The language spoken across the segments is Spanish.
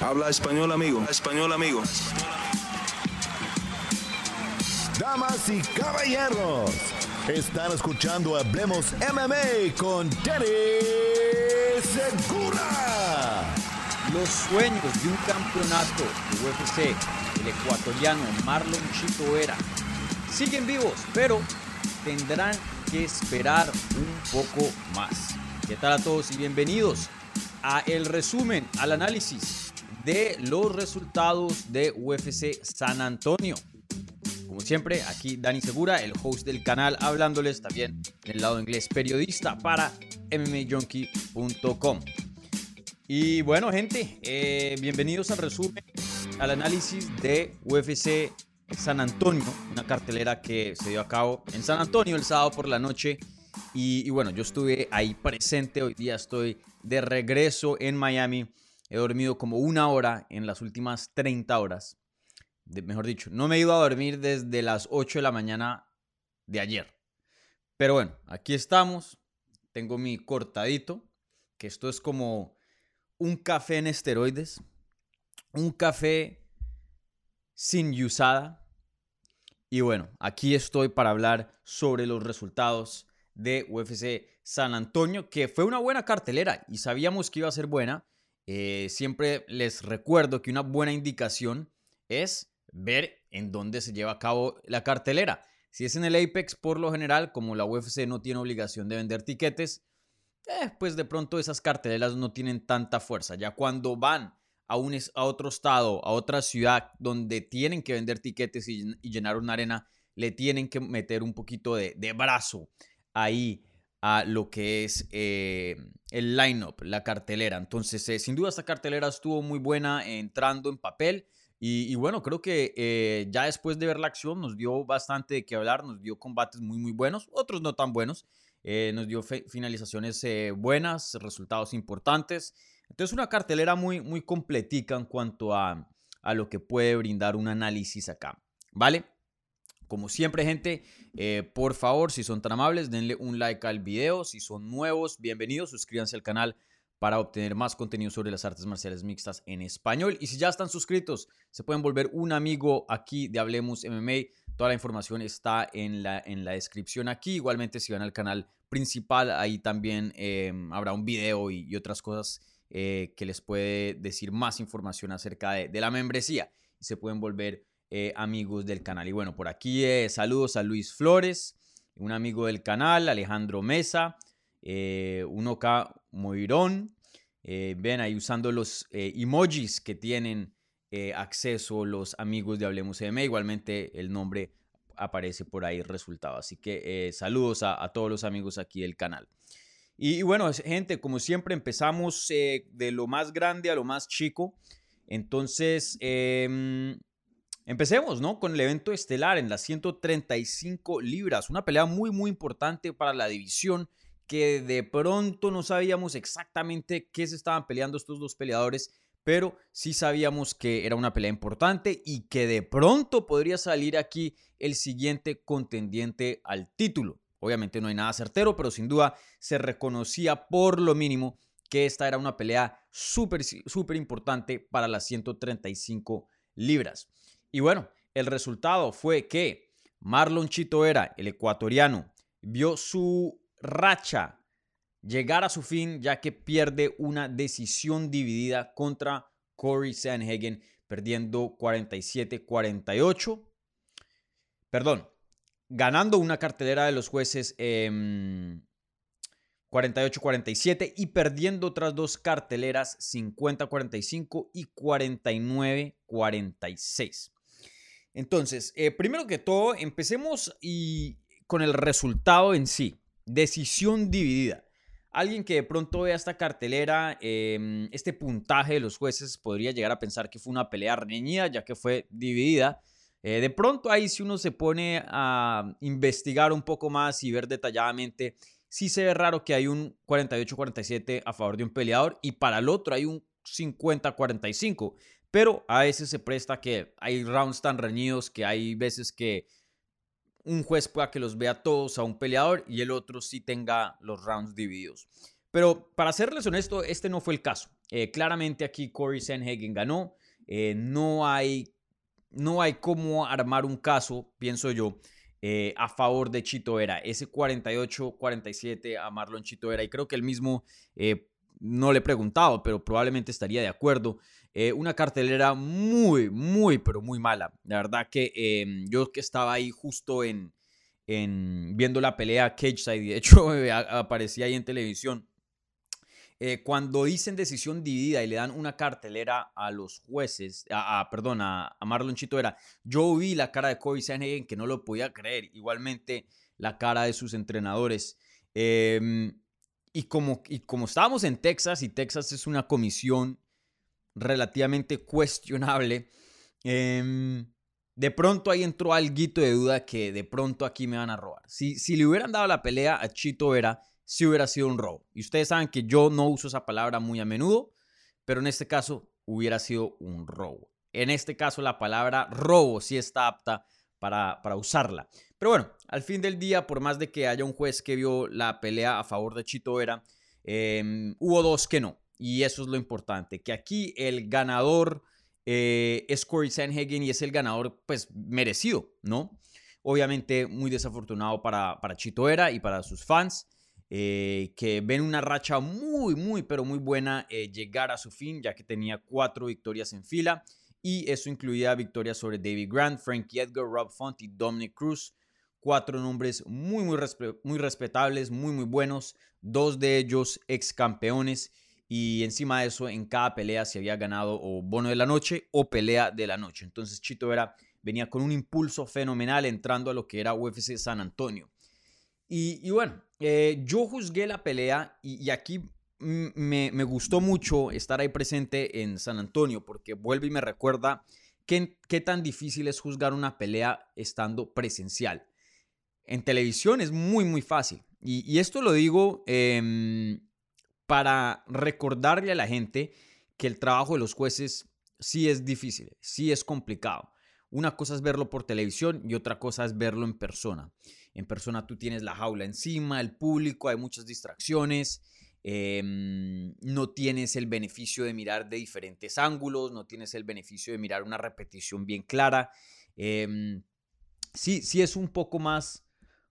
Habla español, amigo. español, amigo. Damas y caballeros, están escuchando Hablemos MMA con Danny Segura. Los sueños de un campeonato de UFC, el ecuatoriano Marlon Chito Vera, siguen vivos, pero tendrán que esperar un poco más. ¿Qué tal a todos y bienvenidos a el resumen, al análisis de los resultados de UFC San Antonio. Como siempre, aquí Dani Segura, el host del canal, hablándoles también en el lado inglés, periodista para MMAJunkie.com. Y bueno, gente, eh, bienvenidos al resumen, al análisis de UFC San Antonio, una cartelera que se dio a cabo en San Antonio el sábado por la noche. Y, y bueno, yo estuve ahí presente, hoy día estoy de regreso en Miami He dormido como una hora en las últimas 30 horas. mejor dicho, no me he ido a dormir desde las 8 de la mañana de ayer. Pero bueno, aquí estamos. Tengo mi cortadito, que esto es como un café en esteroides. Un café sin usada. Y bueno, aquí estoy para hablar sobre los resultados de UFC San Antonio, que fue una buena cartelera y sabíamos que iba a ser buena eh, siempre les recuerdo que una buena indicación es ver en dónde se lleva a cabo la cartelera. Si es en el Apex, por lo general, como la UFC no tiene obligación de vender tiquetes, eh, pues de pronto esas carteleras no tienen tanta fuerza. Ya cuando van a, un, a otro estado, a otra ciudad donde tienen que vender tiquetes y, llenar una arena, le tienen que meter un poquito de, de brazo ahí a lo que es eh, el lineup, la cartelera. Entonces, eh, sin duda esta cartelera estuvo muy buena entrando en papel. Y, bueno, creo que eh, ya después de ver la acción nos dio bastante de qué hablar, nos dio combates muy, muy buenos, otros no tan buenos, nos dio finalizaciones buenas, resultados importantes. Entonces, una cartelera muy, muy completica en cuanto a, a lo que puede brindar un análisis acá, ¿vale? Como siempre, gente, eh, por favor, si son tan amables, denle un like al video. Si son nuevos, bienvenidos, suscríbanse al canal para obtener más contenido sobre las artes marciales mixtas en español. Y si ya están suscritos, se pueden volver un amigo aquí de Hablemos MMA. Toda la información está en la, en la descripción aquí. Igualmente, si van al canal principal, ahí también em, habrá un video y, otras cosas eh, que les puede decir más información acerca de, la membresía. Y se pueden volver eh, amigos del canal. Y bueno, por aquí eh, saludos a Luis Flores, un amigo del canal, Alejandro Mesa, eh, Unoka Moirón. Eh, ven ahí usando los emojis que tienen acceso los amigos de Hablemos M. Igualmente el nombre aparece por ahí resultado. Así que saludos a, todos los amigos aquí del canal. Y, bueno, gente, como siempre empezamos de lo más grande a lo más chico. Entonces, em, Empecemos, ¿no? Con el evento estelar en las 135 libras, una pelea muy, muy importante para la división que de pronto no sabíamos exactamente qué se estaban peleando estos dos peleadores, pero sí sabíamos que era una pelea importante y que de pronto podría salir aquí el siguiente contendiente al título. Obviamente no hay nada certero, pero sin duda se reconocía por lo mínimo que esta era una pelea súper, súper importante para las 135 libras. Y bueno, el resultado fue que Marlon Chito era el ecuatoriano, vio su racha llegar a su fin ya que pierde una decisión dividida contra Corey Sanhagen, perdiendo 47-48. Perdón, ganando una cartelera de los jueces 48-47 y perdiendo otras dos carteleras 50-45 y 49-46. Entonces, eh, primero que todo, empecemos y con el resultado en sí. Decisión dividida. Alguien que de pronto vea esta cartelera, em, este puntaje de los jueces, podría llegar a pensar que fue una pelea reñida, ya que fue dividida. Eh, de pronto ahí si uno se pone a investigar un poco más y ver detalladamente, sí se ve raro que hay un 48-47 a favor de un peleador y para el otro hay un 50-45 pero a veces se presta que hay rounds tan reñidos que hay veces que un juez pueda que los vea todos a un peleador y el otro sí tenga los rounds divididos. Pero para serles honesto, este no fue el caso. Eh, claramente aquí Corey Sanhagen ganó. Eh, no, hay, no hay cómo armar un caso, pienso yo, eh, a favor de Chito Vera. Ese 48-47 a Marlon Chito Vera. Y creo que el mismo, no le he preguntado, pero probablemente estaría de acuerdo. Una cartelera muy, muy, pero muy mala. La verdad que em, yo que estaba ahí justo en, en viendo la pelea Cage Side, de hecho aparecía ahí en televisión eh, cuando dicen decisión dividida y le dan una cartelera a los jueces, a, perdón, a, Marlon Chito era, yo vi la cara de Corey Sanhagen que no lo podía creer, igualmente la cara de sus entrenadores. Em, y, como, y como estábamos en Texas, y Texas es una comisión relativamente cuestionable, em, de pronto ahí entró algo de duda que de pronto aquí me van a robar. Si, si le hubieran dado la pelea a Chito Vera, si hubiera sido un robo. Y ustedes saben que yo no uso esa palabra muy a menudo, pero en este caso hubiera sido un robo. En este caso la palabra robo sí está apta para, para usarla. Pero bueno, al fin del día, por más de que haya un juez que vio la pelea a favor de Chito Vera, em, hubo dos que no. Y eso es lo importante, que aquí el ganador eh, es Corey Sanhagen y es el ganador pues merecido, ¿no? Obviamente muy desafortunado para, para Chito Vera y para sus fans. Eh, que ven una racha muy, muy, pero muy buena eh, llegar a su fin, ya que tenía cuatro victorias en fila. Y eso incluía victorias sobre David Grant, Frankie Edgar, Rob Font y Dominic Cruz. Cuatro nombres muy, muy, muy respetables, muy, muy buenos. Dos de ellos ex campeones. Y encima de eso, en cada pelea se había ganado o bono de la noche o pelea de la noche. Entonces Chito Vera venía con un impulso fenomenal entrando a lo que era UFC San Antonio. Y, bueno, eh, yo juzgué la pelea y, aquí me, gustó mucho estar ahí presente en San Antonio porque vuelve y me recuerda qué, qué tan difícil es juzgar una pelea estando presencial. En televisión es muy, muy fácil. Y, esto lo digo em, para recordarle a la gente que el trabajo de los jueces sí es difícil, sí es complicado. Una cosa es verlo por televisión y otra cosa es verlo en persona. En persona tú tienes la jaula encima, el público, hay muchas distracciones. Em, no tienes el beneficio de mirar de diferentes ángulos, no tienes el beneficio de mirar una repetición bien clara. Em, sí, sí es un poco más,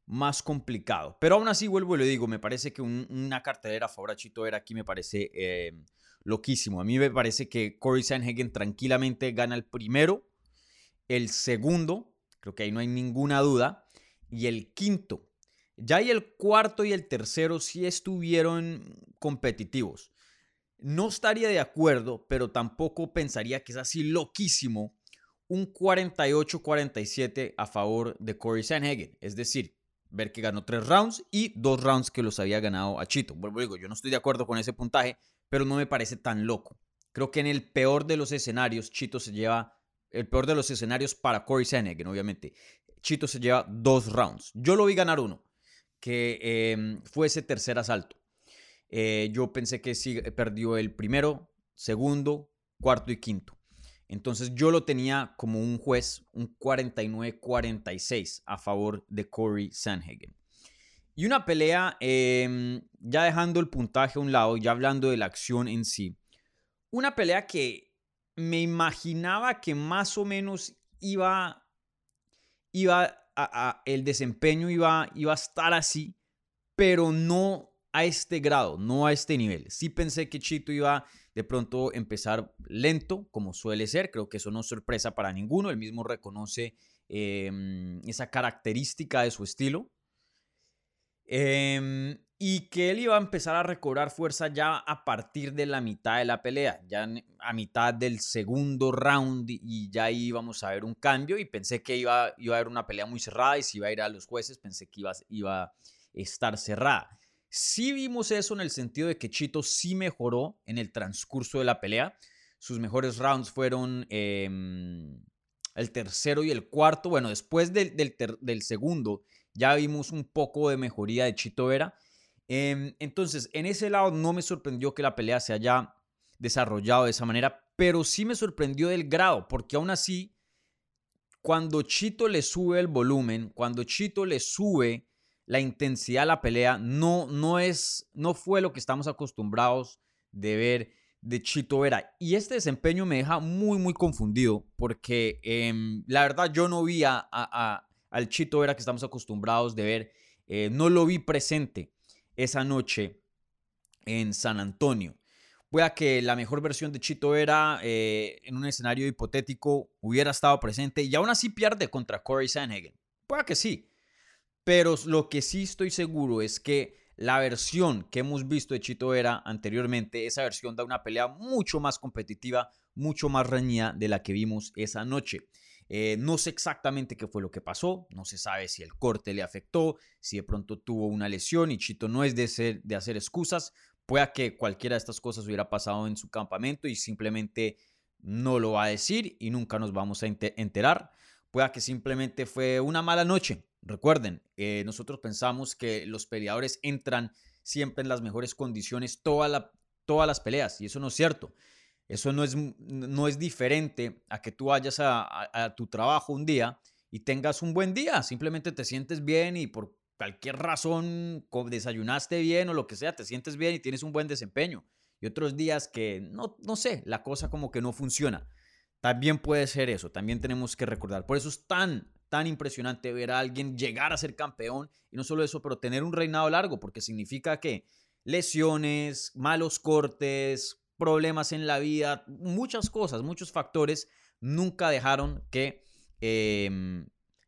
más complicado. Pero aún así, vuelvo y le digo, me parece que una cartelera a favor a Chito Vera aquí me parece em, loquísimo. A mí me parece que Corey Sanhagen tranquilamente gana el primero, el segundo, creo que ahí no hay ninguna duda y el quinto. Ya y el cuarto y el tercero sí estuvieron competitivos. No estaría de acuerdo, pero tampoco pensaría que es así loquísimo un 48-47 a favor de Corey Sanhagen. Es decir, ver que ganó tres rounds y dos rounds que los había ganado a Chito. Vuelvo digo, yo no estoy de acuerdo con ese puntaje, pero no me parece tan loco. Creo que en el peor de los escenarios, Chito se lleva el peor de los escenarios para Corey Sanhagen, obviamente. Chito se lleva dos rounds. Yo lo vi ganar uno, que em, fue ese tercer asalto. Eh, yo pensé que sí perdió el primero, segundo, cuarto y quinto. Entonces yo lo tenía como un juez, un 49-46 a favor de Corey Sanhagen. Y una pelea, em, ya dejando el puntaje a un lado, ya hablando de la acción en sí. Una pelea que me imaginaba que más o menos iba iba el desempeño iba, iba a estar así, pero no a este grado, no a este nivel. Sí pensé que Chito iba de pronto empezar lento, como suele ser. Creo que eso no es sorpresa para ninguno. Él mismo reconoce em, esa característica de su estilo. Eh, y que él iba a empezar a recobrar fuerza ya a partir de la mitad de la pelea, ya a mitad del segundo round y ya íbamos a ver un cambio y pensé que iba, iba a haber una pelea muy cerrada y si iba a ir a los jueces pensé que iba, iba a estar cerrada. Sí vimos eso en el sentido de que Chito sí mejoró en el transcurso de la pelea. Sus mejores rounds fueron em, el tercero y el cuarto. Bueno, después del, del, segundo ya vimos un poco de mejoría de Chito Vera Em, entonces, en ese lado no me sorprendió que la pelea se haya desarrollado de esa manera, pero sí me sorprendió del grado, porque aún así, cuando Chito le sube el volumen, cuando Chito le sube la intensidad a la pelea, no, no, es, no fue lo que estamos acostumbrados de ver de Chito Vera. Y este desempeño me deja muy, muy confundido porque em, la verdad yo no vi a, al Chito Vera que estamos acostumbrados de ver, eh, no lo vi presente esa noche en San Antonio. Pueda que la mejor versión de Chito Vera eh, en un escenario hipotético hubiera estado presente y aún así pierde contra Corey Sanhagen. Pueda que sí. Pero lo que sí estoy seguro es que la versión que hemos visto de Chito Vera anteriormente, esa versión da una pelea mucho más competitiva, mucho más reñida de la que vimos esa noche. Eh, no sé exactamente qué fue lo que pasó, no se sabe si el corte le afectó, si de pronto tuvo una lesión y Chito no es de, ser, de hacer excusas, pueda que cualquiera de estas cosas hubiera pasado en su campamento y simplemente no lo va a decir y nunca nos vamos a enterar, pueda que simplemente fue una mala noche, Recuerden, eh, nosotros pensamos que los peleadores entran siempre en las mejores condiciones toda todas las peleas y eso no es cierto. Eso no es, no es diferente a que tú vayas a, tu trabajo un día y tengas un buen día, simplemente te sientes bien y por cualquier razón desayunaste bien o lo que sea, te sientes bien y tienes un buen desempeño. Y otros días que no, no sé, la cosa como que no funciona. También puede ser eso, también tenemos que recordar. Por eso es tan tan impresionante ver a alguien llegar a ser campeón y no solo eso, pero tener un reinado largo, porque significa que lesiones, malos cortes, problemas en la vida, muchas cosas, muchos factores nunca dejaron que em,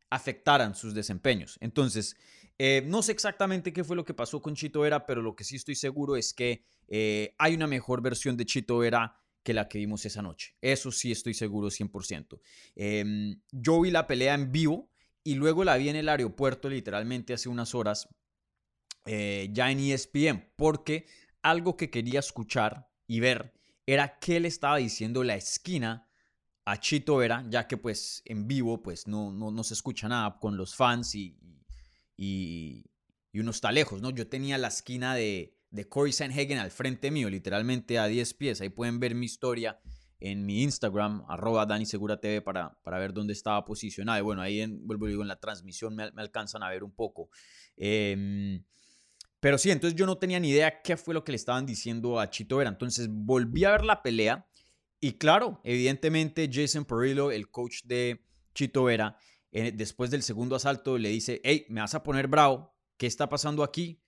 afectaran sus desempeños. Entonces, eh, no sé exactamente qué fue lo que pasó con Chito Vera, pero lo que sí estoy seguro es que eh, hay una mejor versión de Chito Vera que la que vimos esa noche. Eso sí estoy seguro 100%. Em, yo vi la pelea en vivo y luego la vi en el aeropuerto literalmente hace unas horas eh, ya en ESPN porque algo que quería escuchar y ver era qué le estaba diciendo la esquina a Chito Vera, ya que pues en vivo pues no, no, se escucha nada con los fans y, y, y uno está lejos, ¿no? Yo tenía la esquina de, de Corey Sanhagen al frente mío, literalmente a 10 pies. Ahí pueden ver mi historia en mi Instagram, arroba Dani Segura TV, para, para ver dónde estaba posicionado. Y bueno, ahí en, vuelvo digo, en la transmisión me, alcanzan a ver un poco. Em, pero sí, entonces yo no tenía ni idea qué fue lo que le estaban diciendo a Chito Vera. Entonces volví a ver la pelea. Y claro, evidentemente Jason Perillo, el coach de Chito Vera, eh, después del segundo asalto le dice, hey, me vas a poner bravo, ¿qué está pasando aquí?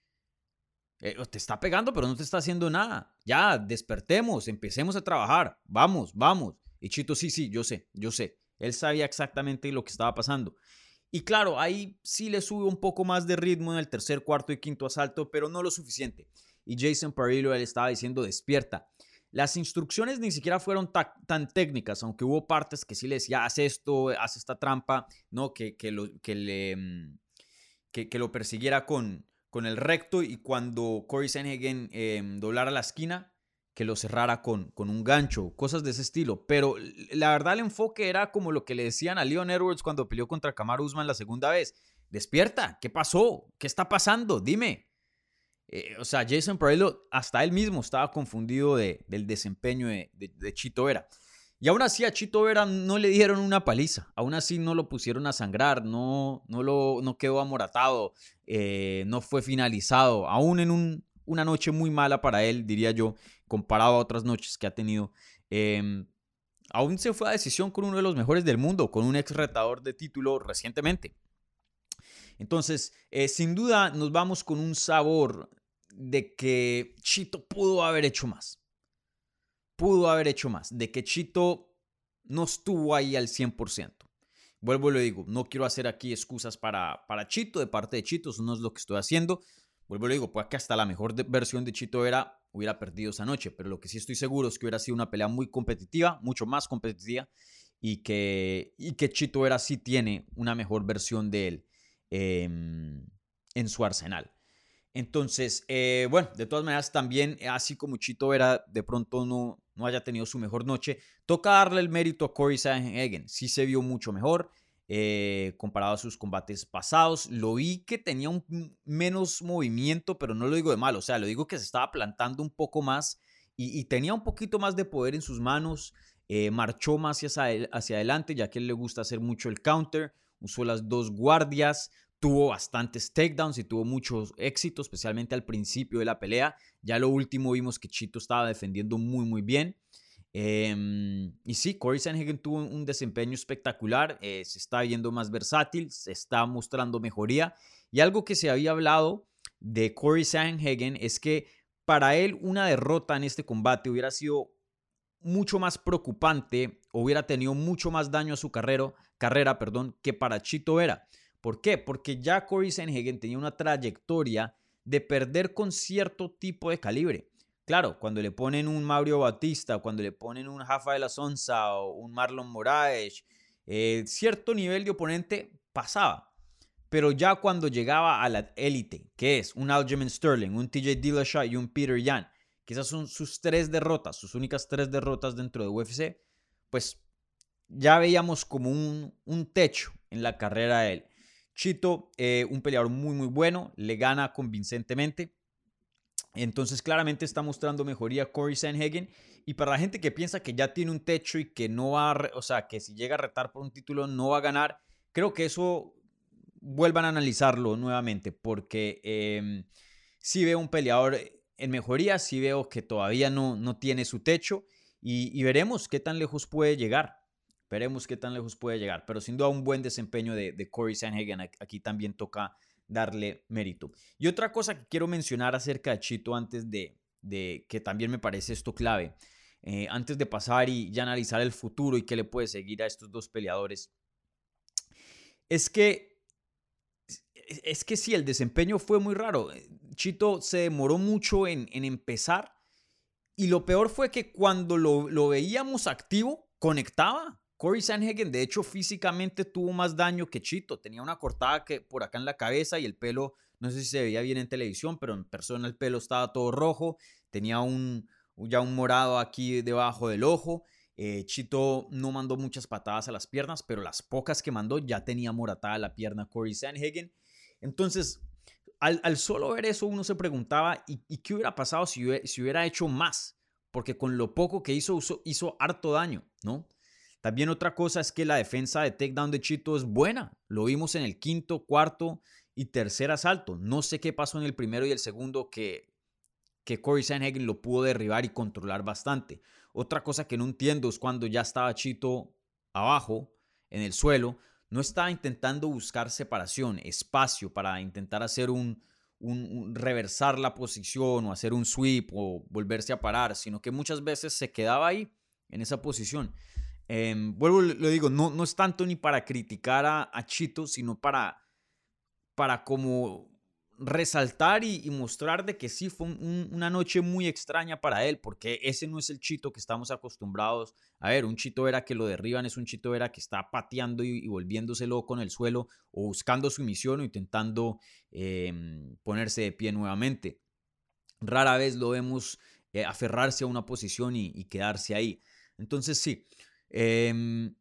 Eh, te está pegando, pero no te está haciendo nada. Ya, despertemos, empecemos a trabajar. Vamos, vamos. Y Chito, sí, sí, yo sé, yo sé. Él sabía exactamente lo que estaba pasando. Y claro, ahí sí le sube un poco más de ritmo en el tercer, cuarto y quinto asalto, pero no lo suficiente. Y Jason Perillo él estaba diciendo, despierta. Las instrucciones ni siquiera fueron tan técnicas, aunque hubo partes que sí le decía, haz esto, haz esta trampa, ¿no? Que, que, lo, que, le, mm, que, que lo persiguiera con, con el recto y cuando Corey Sanhagen em, doblara la esquina, que lo cerrara con, con un gancho, cosas de ese estilo. Pero la verdad el enfoque era como lo que le decían a Leon Edwards cuando peleó contra Kamaru Usman la segunda vez. Despierta, ¿qué pasó? ¿Qué está pasando? Dime. Eh, o sea, Jason Perillo, hasta él mismo estaba confundido de, del desempeño de, de, Chito Vera. Y aún así a Chito Vera no le dieron una paliza, aún así no lo pusieron a sangrar, no, no, lo, no quedó amoratado, eh, no fue finalizado, aún en una noche muy mala para él, diría yo, comparado a otras noches que ha tenido. Em, aún se fue a decisión con uno de los mejores del mundo, con un ex retador de título recientemente. Entonces, eh, sin duda nos vamos con un sabor de que Chito pudo haber hecho más. Pudo haber hecho más. De que Chito no estuvo ahí al 100%. Vuelvo y le digo, no quiero hacer aquí excusas para, para Chito, de parte de Chito, eso no es lo que estoy haciendo. Vuelvo y le digo, pues que hasta la mejor versión de Chito era, hubiera perdido esa noche, pero lo que sí estoy seguro es que hubiera sido una pelea muy competitiva, mucho más competitiva, y que, y que Chito era sí tiene una mejor versión de él em, en su arsenal. Entonces, eh, bueno, de todas maneras, también, así como Chito era de pronto no, no haya tenido su mejor noche. Toca darle el mérito a Corey Sanhagen. Sí se vio mucho mejor eh, comparado a sus combates pasados. Lo vi que tenía un menos movimiento, pero no lo digo de mal. O sea, lo digo que se estaba plantando un poco más y, tenía un poquito más de poder en sus manos. Eh, marchó más hacia, hacia adelante, ya que él le gusta hacer mucho el counter. Usó las dos guardias, tuvo bastantes takedowns y tuvo muchos éxitos, especialmente al principio de la pelea. Ya lo último vimos que Chito estaba defendiendo muy, muy bien. Em, y sí, Corey Sanhagen tuvo un desempeño espectacular, eh, se está viendo más versátil, se está mostrando mejoría. Y algo que se había hablado de Corey Sanhagen es que para él una derrota en este combate hubiera sido mucho más preocupante, hubiera tenido mucho más daño a su carrera, carrera perdón, que para Chito Vera. ¿Por qué? Porque ya Corey Sanhagen tenía una trayectoria de perder con cierto tipo de calibre. Claro, cuando le ponen un Mario Batista, cuando le ponen un Rafael Sonsa o un Marlon Moraes, eh, cierto nivel de oponente pasaba. Pero ya cuando llegaba a la élite, que es un Aljamain Sterling, un TJ Dillashaw y un Peter Yan, que esas son sus tres derrotas, sus únicas tres derrotas dentro de UFC, pues ya veíamos como un, un techo en la carrera de él. Chito, eh, un peleador muy, muy bueno, le gana convincentemente. Entonces, claramente está mostrando mejoría Corey Sanhagen. Y para la gente que piensa que ya tiene un techo y que no va a, o sea, que si llega a retar por un título no va a ganar, creo que eso vuelvan a analizarlo nuevamente, porque eh, sí veo un peleador en mejoría, sí veo que todavía no, no tiene su techo y, y veremos qué tan lejos puede llegar. Veremos qué tan lejos puede llegar. Pero sin duda un buen desempeño de, de Corey Sanhagen. Aquí también toca darle mérito. Y otra cosa que quiero mencionar acerca de Chito antes de, de que también me parece esto clave. Eh, antes de pasar y analizar el futuro y qué le puede seguir a estos dos peleadores. Es que es que sí, el desempeño fue muy raro. Chito se demoró mucho en, en empezar y lo peor fue que cuando lo, lo veíamos activo, conectaba. Corey Sanhagen, de hecho, físicamente tuvo más daño que Chito. Tenía una cortada que por acá en la cabeza y el pelo, no sé si se veía bien en televisión, pero en persona el pelo estaba todo rojo. Tenía un, ya un morado aquí debajo del ojo. Eh, Chito no mandó muchas patadas a las piernas, pero las pocas que mandó ya tenía moratada la pierna Corey Sanhagen. Entonces, al, solo ver eso, uno se preguntaba, ¿y, qué hubiera pasado si, hubiera hecho más? Porque con lo poco que hizo, hizo, hizo harto daño, ¿no? También otra cosa es que la defensa de takedown de Chito es buena. Lo vimos en el quinto, cuarto y tercer asalto. No sé qué pasó en el primero y el segundo que, que Corey Sanhagen lo pudo derribar y controlar bastante. Otra cosa que no entiendo es cuando ya estaba Chito abajo, en el suelo, no estaba intentando buscar separación, espacio para intentar hacer un, un, reversar la posición o hacer un sweep o volverse a parar, sino que muchas veces se quedaba ahí en esa posición. Em, vuelvo, lo digo, no, no es tanto ni para criticar a, Chito, sino para, para como resaltar y, mostrar de que sí fue una noche muy extraña para él, porque ese no es el Chito que estamos acostumbrados a ver. Un Chito era que lo derriban, es un Chito era que está pateando y, volviéndose loco en el suelo o buscando su misión o intentando em, ponerse de pie nuevamente. Rara vez lo vemos eh, aferrarse a una posición y, y quedarse ahí. Entonces sí, Em,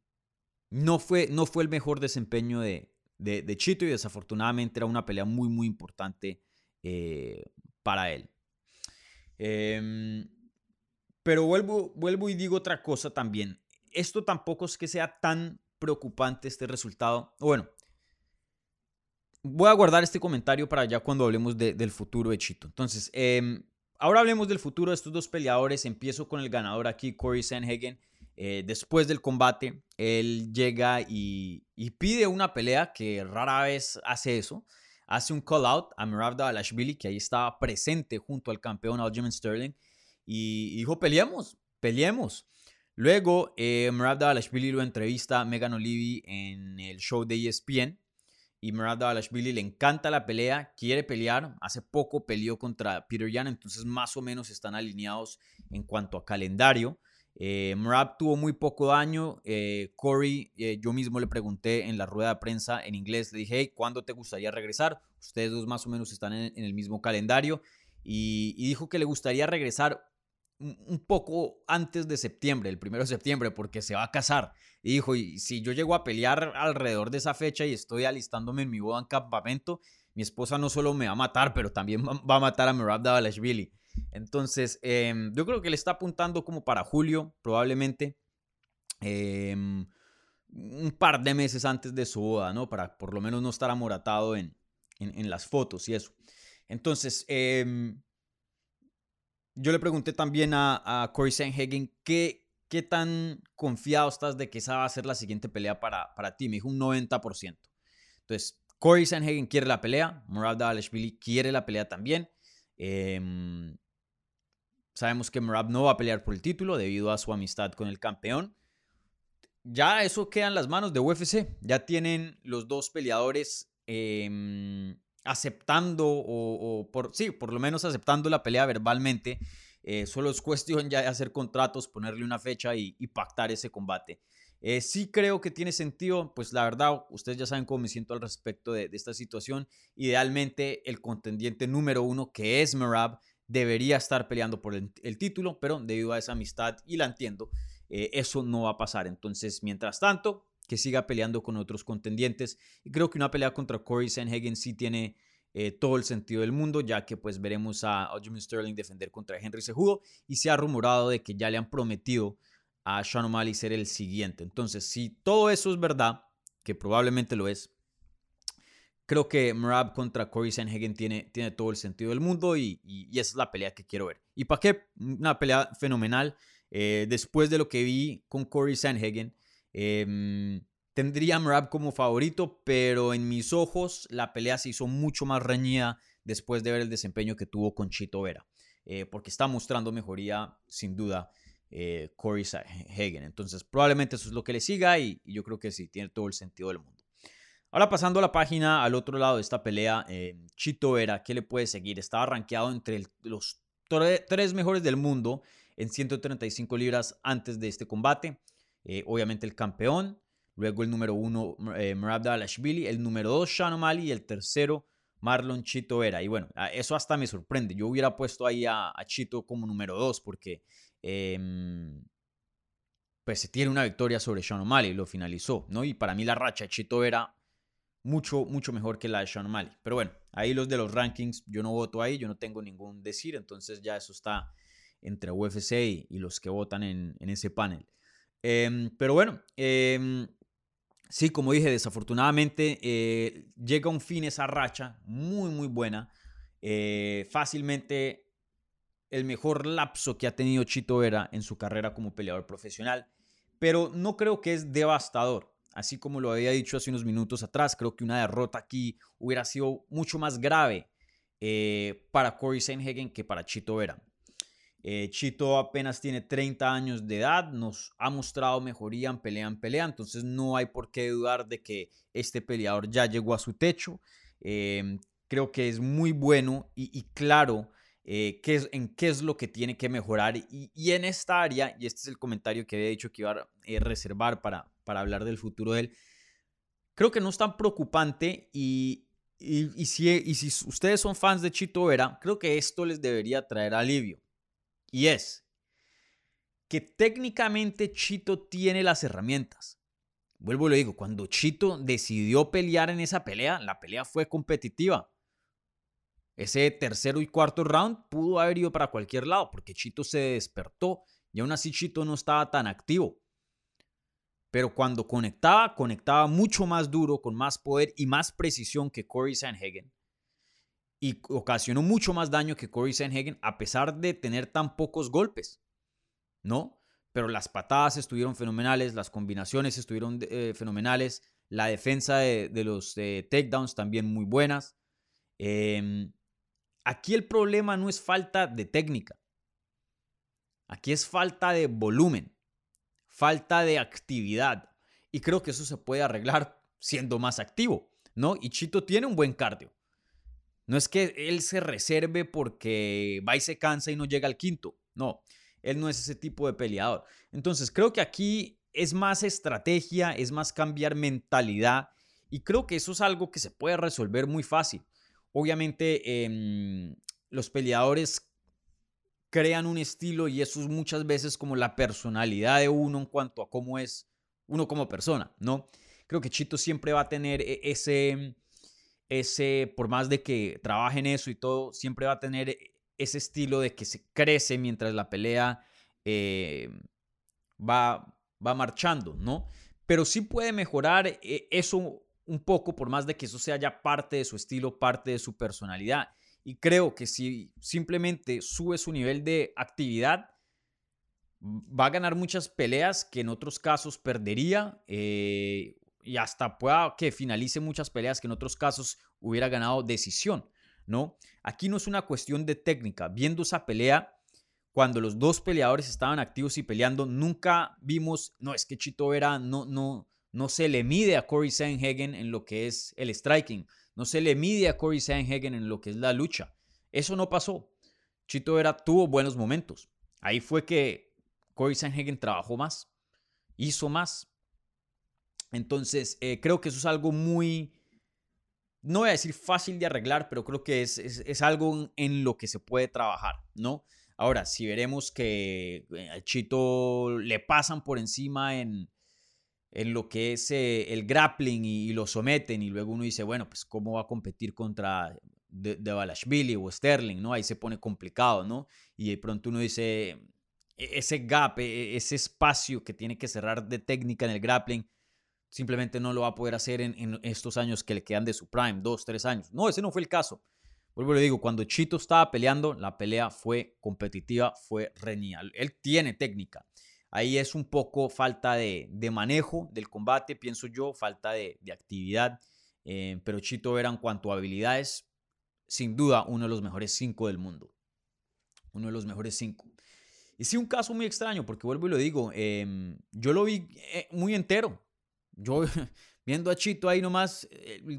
no, fue, no fue el mejor desempeño de, de, Chito y desafortunadamente era una pelea muy, muy importante eh, para él. Em, pero vuelvo, vuelvo y digo otra cosa también. Esto tampoco es que sea tan preocupante este resultado. Bueno, voy a guardar este comentario para ya cuando hablemos del futuro de Chito. Entonces, em, ahora hablemos del futuro de estos dos peleadores. Empiezo con el ganador aquí, Corey Sanhagen. Eh, después del combate, él llega y, pide una pelea que rara vez hace eso. Hace un call out a Merab Alashvili, que ahí estaba presente junto al campeón Aljamain Sterling, y dijo: peleemos, peleemos. Luego, eh, Merab Alashvili lo entrevista a Megan Olivi en el show de ESPN. Y Merab Alashvili le encanta la pelea, quiere pelear. Hace poco peleó contra Peter Yan, entonces más o menos están alineados en cuanto a calendario. Eh, tuvo muy poco daño. Eh, Corey, eh, yo mismo le pregunté en la rueda de prensa en inglés, le dije, hey, ¿cuándo te gustaría regresar? Ustedes dos más o menos están en, el mismo calendario. Y, dijo que le gustaría regresar un, poco antes de septiembre, el primero de septiembre, porque se va a casar. Y dijo, si yo llego a pelear alrededor de esa fecha y estoy alistándome en mi boda en campamento, mi esposa no solo me va a matar, pero también va a matar a Merab Davalashvili. Entonces, em, yo creo que le está apuntando como para julio, probablemente. Em, un par de meses antes de su boda, ¿no? Para por lo menos no estar amoratado en, en, las fotos y eso. Entonces, em, yo le pregunté también a, Corey Sanhagen qué, qué tan confiado estás de que esa va a ser la siguiente pelea para, para ti. Me dijo un 90%. Entonces, Corey Sanhagen quiere la pelea, Murad Dalashvili quiere la pelea también. Sabemos que Murad no va a pelear por el título debido a su amistad con el campeón. Ya eso queda en las manos de UFC. Ya tienen los dos peleadores em, aceptando o, por sí, por lo menos aceptando la pelea verbalmente. Eh, solo es cuestión ya de hacer contratos, ponerle una fecha y, pactar ese combate. Eh, sí creo que tiene sentido, pues la verdad, ustedes ya saben cómo me siento al respecto de, esta situación. Idealmente, el contendiente número uno, que es Merab, debería estar peleando por el, título, pero debido a esa amistad, y la entiendo, eh, eso no va a pasar. Entonces, mientras tanto, que siga peleando con otros contendientes. Y creo que una pelea contra Corey Sanhagen sí tiene eh, todo el sentido del mundo, ya que pues veremos a Aljamain Sterling defender contra Henry Cejudo y se ha rumorado de que ya le han prometido a Sean O'Malley ser el siguiente. Entonces, si todo eso es verdad, que probablemente lo es, creo que Merab contra Corey Sanhagen tiene, tiene todo el sentido del mundo y, esa es la pelea que quiero ver. ¿Y para qué? Una pelea fenomenal. Eh, después de lo que vi con Corey Sanhagen, Em, tendría a como favorito, pero en mis ojos la pelea se hizo mucho más reñida después de ver el desempeño que tuvo con Chito Vera, eh, porque está mostrando mejoría sin duda eh, Corey Hagen. Entonces probablemente eso es lo que le siga y, yo creo que sí, tiene todo el sentido del mundo. Ahora pasando a la página al otro lado de esta pelea, eh, Chito Vera, ¿qué le puede seguir? Estaba rankeado entre los tres mejores del mundo en 135 libras antes de este combate. Eh, obviamente el campeón, luego el número uno, eh, Dalashvili, el número dos, Sean O'Malley, y el tercero, Marlon Chito Vera. Y bueno, eso hasta me sorprende. Yo hubiera puesto ahí a, Chito como número dos porque em, pues tiene una victoria sobre Sean O'Malley, lo finalizó, ¿no? Y para mí la racha de Chito Vera mucho, mucho mejor que la de Sean O'Malley. Pero bueno, ahí los de los rankings, yo no voto ahí, yo no tengo ningún decir, entonces ya eso está entre UFC y, los que votan en ese panel. Em, pero bueno, em, sí, como dije, desafortunadamente eh, llega un fin esa racha muy, muy buena. Eh, fácilmente el mejor lapso que ha tenido Chito Vera en su carrera como peleador profesional, pero no creo que es devastador. Así como lo había dicho hace unos minutos atrás, creo que una derrota aquí hubiera sido mucho más grave eh, para Corey Sanhagen que para Chito Vera. Eh, Chito apenas tiene 30 años de edad, nos ha mostrado mejoría en pelea en pelea, entonces no hay por qué dudar de que este peleador ya llegó a su techo. Em, creo que es muy bueno y, claro eh, qué es, en qué es lo que tiene que mejorar. Y, en esta área, y este es el comentario que había dicho que iba a reservar para, para hablar del futuro de él, creo que no es tan preocupante y, si ustedes son fans de Chito Vera, creo que esto les debería traer alivio. Y es que técnicamente Chito tiene las herramientas. Vuelvo y lo digo, cuando Chito decidió pelear en esa pelea, la pelea fue competitiva. Ese tercero y cuarto round pudo haber ido para cualquier lado porque Chito se despertó y aún así Chito no estaba tan activo. Pero cuando conectaba, conectaba mucho más duro, con más poder y más precisión que Corey Sanhagen y ocasionó mucho más daño que Corey Sanhagen a pesar de tener tan pocos golpes, ¿no? Pero las patadas estuvieron fenomenales, las combinaciones estuvieron eh, fenomenales, la defensa de, los takedowns también muy buenas. Em, aquí el problema no es falta de técnica, aquí es falta de volumen, falta de actividad. Y creo que eso se puede arreglar siendo más activo, ¿no? Y Chito tiene un buen cardio. No es que él se reserve porque va y se cansa y no llega al quinto. No, él no es ese tipo de peleador. Entonces creo que aquí es más estrategia, es más cambiar mentalidad y creo que eso es algo que se puede resolver muy fácil. Obviamente em, los peleadores crean un estilo y eso es muchas veces como la personalidad de uno en cuanto a cómo es uno como persona, ¿no? Creo que Chito siempre va a tener e-, ese ese, por más de que trabaje en eso y todo, siempre va a tener ese estilo de que se crece mientras la pelea eh, va, va marchando, ¿no? pero sí puede mejorar eh, eso un poco, por más de que eso sea ya parte de su estilo, parte de su personalidad. Y creo que si simplemente sube su nivel de actividad, va a ganar muchas peleas que en otros casos perdería eh, y hasta pueda que finalice muchas peleas que en otros casos hubiera ganado decisión, ¿no? Aquí no es una cuestión de técnica. Viendo esa pelea, cuando los dos peleadores estaban activos y peleando, nunca vimos, no, es que Chito Vera no, no, no se le mide a Corey Sanhagen en lo que es el striking. No se le mide a Corey Sanhagen en lo que es la lucha. Eso no pasó. Chito Vera tuvo buenos momentos. Ahí fue que Corey Sanhagen trabajó más, hizo más. Entonces, eh, creo que eso es algo muy, no voy a decir fácil de arreglar, pero creo que es, es, algo en lo que se puede trabajar, ¿no? Ahora, si veremos que eh, a Chito le pasan por encima en, en lo que es eh, el grappling y, lo someten y luego uno dice, bueno, pues cómo va a competir contra de, de Balashvili o Sterling, ¿no? Ahí se pone complicado, ¿no? Y de pronto uno dice, e, ese gap, e, ese espacio que tiene que cerrar de técnica en el grappling, simplemente no lo va a poder hacer en, estos años que le quedan de su prime, dos, tres años. No, ese no fue el caso. Vuelvo le digo, cuando Chito estaba peleando, la pelea fue competitiva, fue reñida. Él tiene técnica. Ahí es un poco falta de, manejo del combate, pienso yo, falta de, actividad. Eh, pero Chito era en cuanto habilidades, sin duda, uno de los mejores cinco del mundo. Uno de los mejores cinco. Y sí, un caso muy extraño, porque vuelvo y lo digo, em, yo lo vi eh, muy entero. Yo viendo a Chito ahí nomás,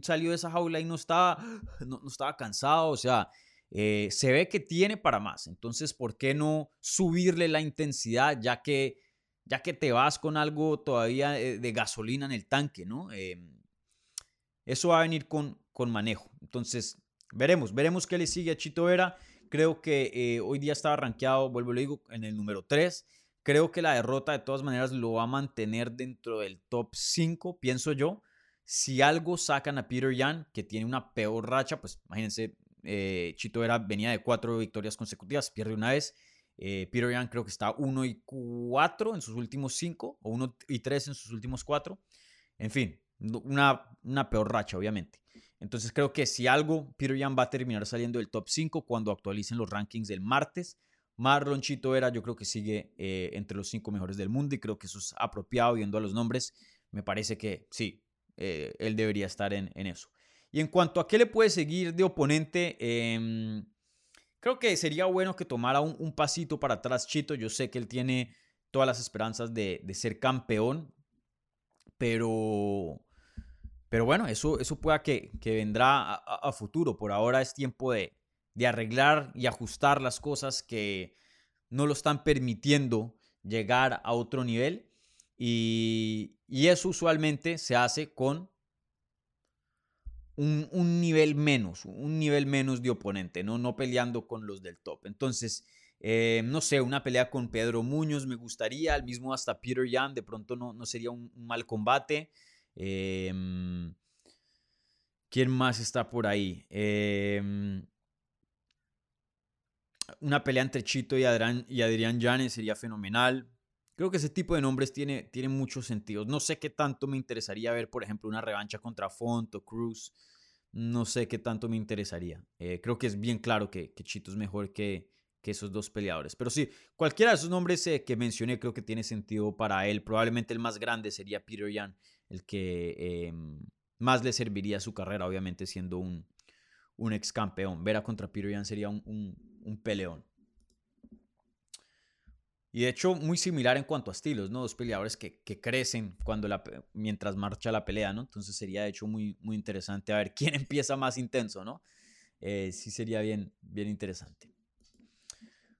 salió de esa jaula y no estaba, no, estaba cansado, o sea, eh, se ve que tiene para más. Entonces, ¿por qué no subirle la intensidad ya que, ya que te vas con algo todavía eh, de gasolina en el tanque, ¿no? Em, eso va a venir con, con manejo. Entonces, veremos, veremos qué le sigue a Chito Vera. Creo que eh, hoy día estaba rankeado, vuelvo lo digo, en el número 3. Creo que la derrota de todas maneras lo va a mantener dentro del top 5, pienso yo. Si algo sacan a Peter Yan, que tiene una peor racha, pues imagínense, eh, Chito era, venía de cuatro victorias consecutivas, pierde una vez. Eh, Peter Yan creo que está 1 y 4 en sus últimos 5, o 1 y 3 en sus últimos 4. En fin, una, una peor racha, obviamente. Entonces creo que si algo, Peter Yan va a terminar saliendo del top 5 cuando actualicen los rankings del martes. Marlon Chito era, yo creo que sigue eh, entre los cinco mejores del mundo y creo que eso es apropiado viendo a los nombres. Me parece que sí, eh, él debería estar en, eso. Y en cuanto a qué le puede seguir de oponente, em, creo que sería bueno que tomara un, pasito para atrás Chito. Yo sé que él tiene todas las esperanzas de, ser campeón, pero, pero bueno, eso, eso pueda que, que vendrá a futuro. Por ahora es tiempo de, de arreglar y ajustar las cosas que no lo están permitiendo llegar a otro nivel. Y, eso usualmente se hace con un, nivel menos, un nivel menos de oponente, no, no peleando con los del top. Entonces, eh, no sé, una pelea con Pedro Muñoz me gustaría, al mismo hasta Peter Yan, de pronto no, no sería un, mal combate. Em, ¿Quién más está por ahí? Eh, una pelea entre Chito y Adrián, y Adrián sería fenomenal. Creo que ese tipo de nombres tiene, tiene muchos sentidos. No sé qué tanto me interesaría ver, por ejemplo, una revancha contra Font o Cruz. No sé qué tanto me interesaría. Eh, creo que es bien claro que, Chito es mejor que, esos dos peleadores. Pero sí, cualquiera de esos nombres eh, que mencioné creo que tiene sentido para él. Probablemente el más grande sería Peter Yan, el que em, más le serviría a su carrera, obviamente siendo un, ex campeón. Ver a contra Peter Yan sería un peleón. Y de hecho, muy similar en cuanto a estilos, ¿no? Dos peleadores que, crecen cuando la, mientras marcha la pelea, ¿no? Entonces sería de hecho muy, muy interesante a ver quién empieza más intenso, ¿no? Eh, sí sería bien, bien interesante.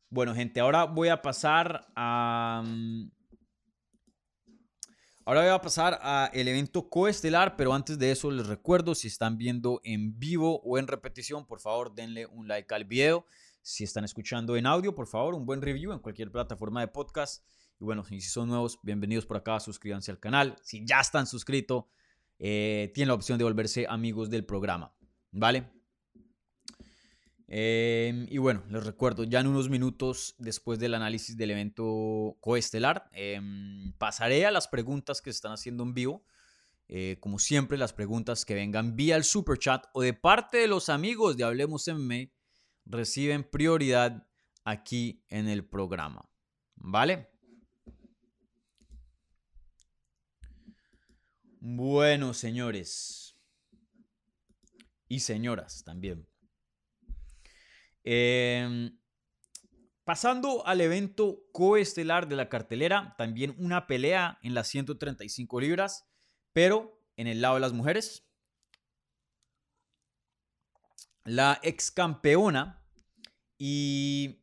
Bueno, gente, ahora voy a pasar a... Mm, ahora voy a pasar a el evento coestelar, pero antes de eso les recuerdo, si están viendo en vivo o en repetición, por favor denle un like al video. Si están escuchando en audio, por favor, un buen review en cualquier plataforma de podcast. Y bueno, si son nuevos, bienvenidos por acá, suscríbanse al canal. Si ya están suscritos, eh, tienen la opción de volverse amigos del programa. ¿Vale? Em, y bueno, les recuerdo, ya en unos minutos después del análisis del evento coestelar, em, pasaré a las preguntas que se están haciendo en vivo. Eh, como siempre, las preguntas que vengan vía el super chat o de parte de los amigos de Hablemos Me reciben prioridad aquí en el programa. ¿Vale? Bueno, señores. Y señoras también. Em, pasando al evento coestelar de la cartelera, también una pelea en las 135 libras, pero en el lado de las mujeres. La ex campeona y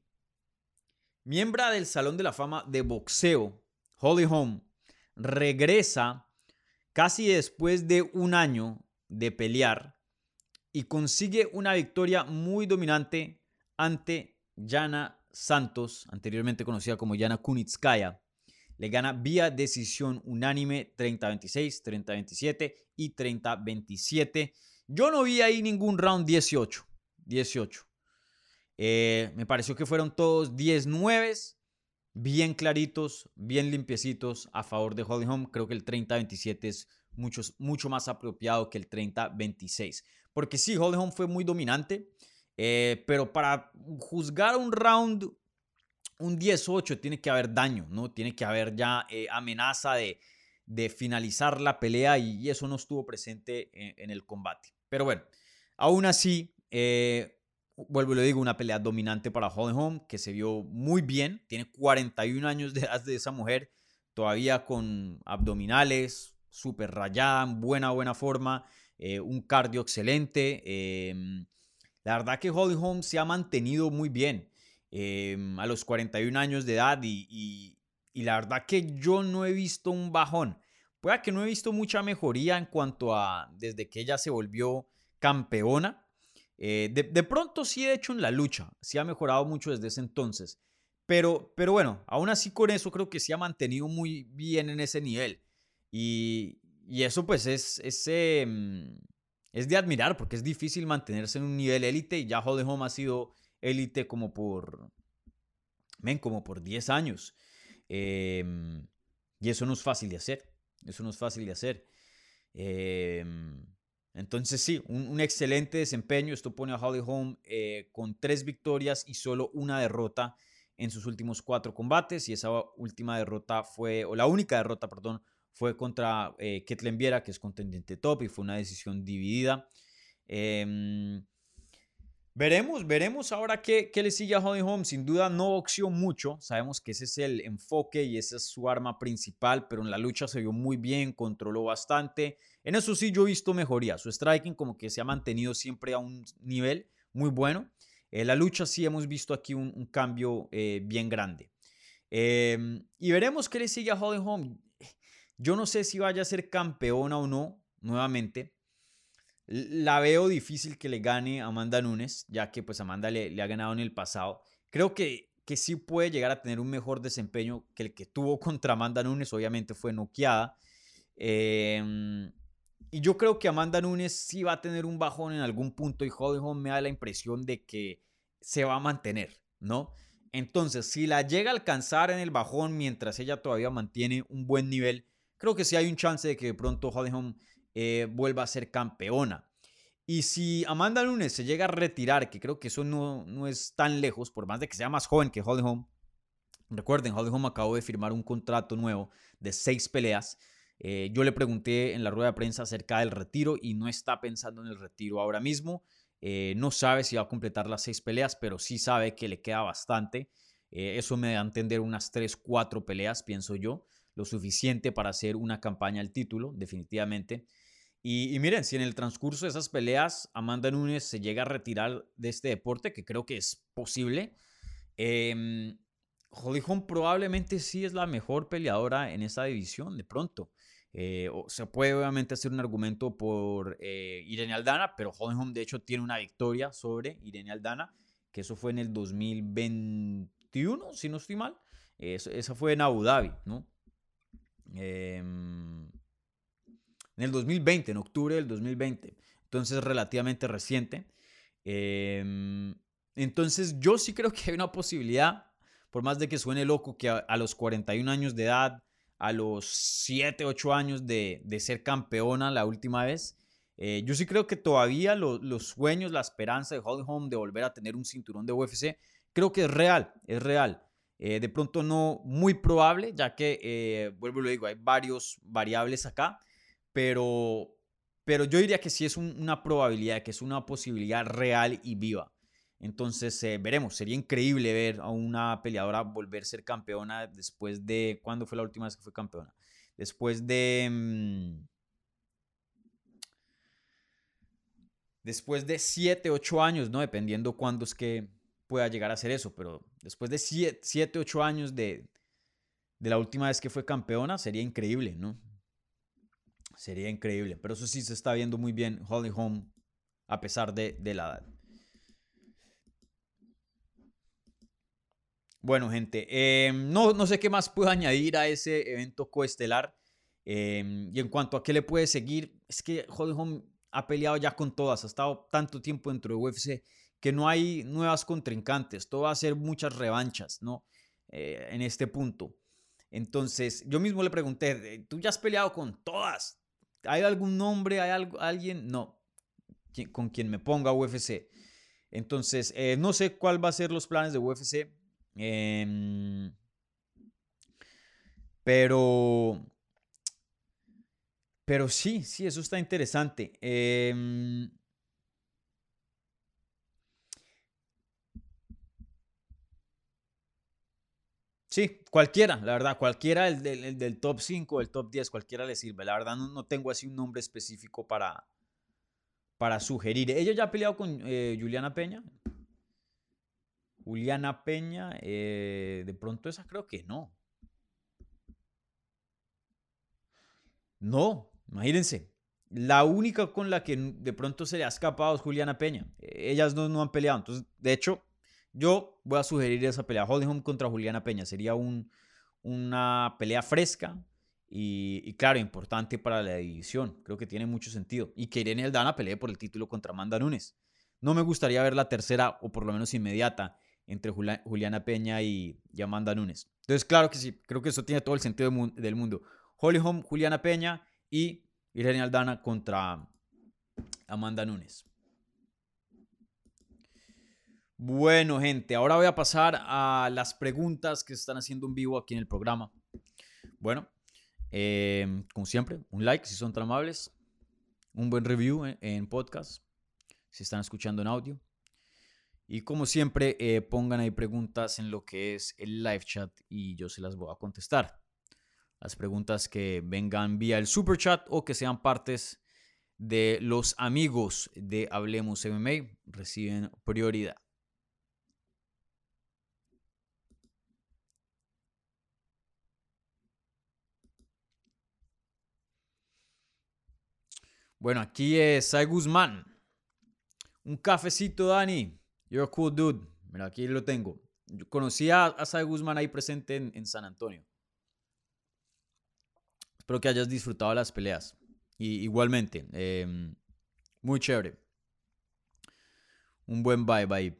miembro del Salón de la Fama de Boxeo, Holly Holm, regresa casi después de un año de pelear y consigue una victoria muy dominante ante Yana Santos, anteriormente conocida como Yana Kunitskaya. Le gana vía decisión unánime 30-26, 30-27 y 30-27. Yo no vi ahí ningún round 18. 18. Eh, me pareció que fueron todos 10-9, bien claritos, bien limpiecitos a favor de Holly Holm. Creo que el 30-27 es mucho, mucho más apropiado que el 30-26. Porque sí, Holly Holm fue muy dominante. Eh, pero para juzgar un round, un 18, tiene que haber daño, ¿no? Tiene que haber ya eh, amenaza de, finalizar la pelea y, eso no estuvo presente en, el combate. Pero bueno, aún así, vuelvo y le digo, una pelea dominante para Holm que se vio muy bien. Tiene 41 años de edad de esa mujer, todavía con abdominales, súper rayada, en buena, buena forma, un cardio excelente. Em, la verdad que Holly Holm se ha mantenido muy bien em, a los 41 años de edad y, la verdad que yo no he visto un bajón. Puede que no he visto mucha mejoría en cuanto a desde que ella se volvió campeona. Eh, de, pronto sí, de hecho, en la lucha, sí ha mejorado mucho desde ese entonces. Pero, pero bueno, aún así con eso creo que sí ha mantenido muy bien en ese nivel. Y, eso pues es, es em, es de admirar porque es difícil mantenerse en un nivel élite y ya Holly Holm ha sido élite como por, ven, como por 10 años. Em, y eso no es fácil de hacer. Eso no es fácil de hacer. Em, entonces sí, un, excelente desempeño. Esto pone a Holly Holm eh, con tres victorias y solo una derrota en sus últimos cuatro combates. Y esa última derrota fue, o la única derrota, perdón, fue contra eh, Ketlen Viera, que es contendiente top, y fue una decisión dividida. Em, veremos, veremos ahora qué, qué, le sigue a Holly Holm. Sin duda no boxeó mucho, sabemos que ese es el enfoque y esa es su arma principal, pero en la lucha se vio muy bien, controló bastante. En eso sí yo he visto mejoría, su striking como que se ha mantenido siempre a un nivel muy bueno. En la lucha sí hemos visto aquí un, cambio eh, bien grande. Em, y veremos qué le sigue a Holly Holm. Yo no sé si vaya a ser campeona o no, nuevamente. La veo difícil que le gane Amanda Nunes, ya que pues Amanda le, ha ganado en el pasado. Creo que, que sí puede llegar a tener un mejor desempeño que el que tuvo contra Amanda Nunes. Obviamente fue noqueada. Em, y yo creo que Amanda Nunes sí va a tener un bajón en algún punto y Holly Holm me da la impresión de que se va a mantener, ¿no? Entonces, si la llega a alcanzar en el bajón mientras ella todavía mantiene un buen nivel, creo que sí hay un chance de que de pronto Holly eh, vuelva a ser campeona. Y si Amanda Nunes se llega a retirar, que creo que eso no, no es tan lejos, por más de que sea más joven que Holly Holm, recuerden, Holly Holm acabó de firmar un contrato nuevo de seis peleas. Eh, yo le pregunté en la rueda de prensa acerca del retiro y no está pensando en el retiro ahora mismo. Eh, no sabe si va a completar las seis peleas, pero sí sabe que le queda bastante. eso me da a entender unas tres, cuatro peleas, pienso yo lo suficiente para hacer una campaña al título, definitivamente. Y, miren, si en el transcurso de esas peleas Amanda Nunes se llega a retirar de este deporte, que creo que es posible, eh, Holly Holm probablemente sí es la mejor peleadora en esa división, de pronto. Eh, se puede obviamente hacer un argumento por eh, Irene Aldana, pero Holly Holm de hecho tiene una victoria sobre Irene Aldana, que eso fue en el 2021, si no estoy mal. esa fue en Abu Dhabi, ¿no? Em, en el 2020, en octubre del 2020. Entonces relativamente reciente. Em, Entonces yo sí creo que hay una posibilidad, por más de que suene loco, que a, los 41 años de edad, a los 7, 8 años de, ser campeona la última vez, eh, yo sí creo que todavía los sueños, la esperanza de Holly Holm de volver a tener un cinturón de UFC, creo que es real, es real. Eh, de pronto no muy probable, ya que, eh, vuelvo y lo digo, hay varios variables acá, pero, pero yo diría que sí es una probabilidad, que es una posibilidad real y viva. Entonces, eh, veremos, sería increíble ver a una peleadora volver a ser campeona después de, ¿cuándo fue la última vez que fue campeona? Después de... Mm, después de 7, 8 años, ¿no? Dependiendo cuándo es que pueda llegar a hacer eso, pero después de 7, 8 años de, de la última vez que fue campeona, sería increíble, ¿no? Sería increíble, pero eso sí se está viendo muy bien Holly Holm a pesar de, de la edad. Bueno, gente, em, no, no sé qué más puedo añadir a ese evento coestelar. Em, y en cuanto a qué le puede seguir, es que Holly Holm ha peleado ya con todas, ha estado tanto tiempo dentro de UFC que no hay nuevas contrincantes, todo va a ser muchas revanchas, ¿no? Eh, en este punto. Entonces, yo mismo le pregunté, ¿tú ya has peleado con todas? ¿Hay algún nombre? ¿Hay algo, alguien? No, con quien me ponga UFC. Entonces, eh, no sé cuál va a ser los planes de UFC. Em, pero, pero sí, sí, eso está interesante. Em, sí, cualquiera, la verdad, cualquiera el del, top 5, el top 10, cualquiera le sirve. La verdad, no, tengo así un nombre específico para, para sugerir. Ella ya ha peleado con eh, Juliana Peña. Juliana Peña, eh, de pronto esa creo que no. No, imagínense. La única con la que de pronto se le ha escapado es Juliana Peña. Ellas no, no han peleado. Entonces, de hecho, yo voy a sugerir esa pelea. Holding contra Juliana Peña. Sería un, una pelea fresca y, y, claro, importante para la división. Creo que tiene mucho sentido. Y que Irene Aldana pelee por el título contra Amanda Nunes. No me gustaría ver la tercera o por lo menos inmediata entre Juliana Peña y, Amanda Nunes. Entonces, claro que sí, creo que eso tiene todo el sentido del mundo. Holly Holm, Juliana Peña y Irene Aldana contra Amanda Nunes. Bueno, gente, ahora voy a pasar a las preguntas que se están haciendo en vivo aquí en el programa. Bueno, em, como siempre, un like si son tan amables, un buen review en podcast, si están escuchando en audio. Y como siempre, eh, pongan ahí preguntas en lo que es el live chat y yo se las voy a contestar. Las preguntas que vengan vía el super chat o que sean partes de los amigos de Hablemos MMA reciben prioridad. Bueno, aquí es Sai Guzmán. Un cafecito, Dani. You're a cool dude. Mira, aquí lo tengo. Conocí a, a Guzmán ahí presente en, San Antonio. Espero que hayas disfrutado las peleas. Y igualmente, em, muy chévere. Un buen bye bye.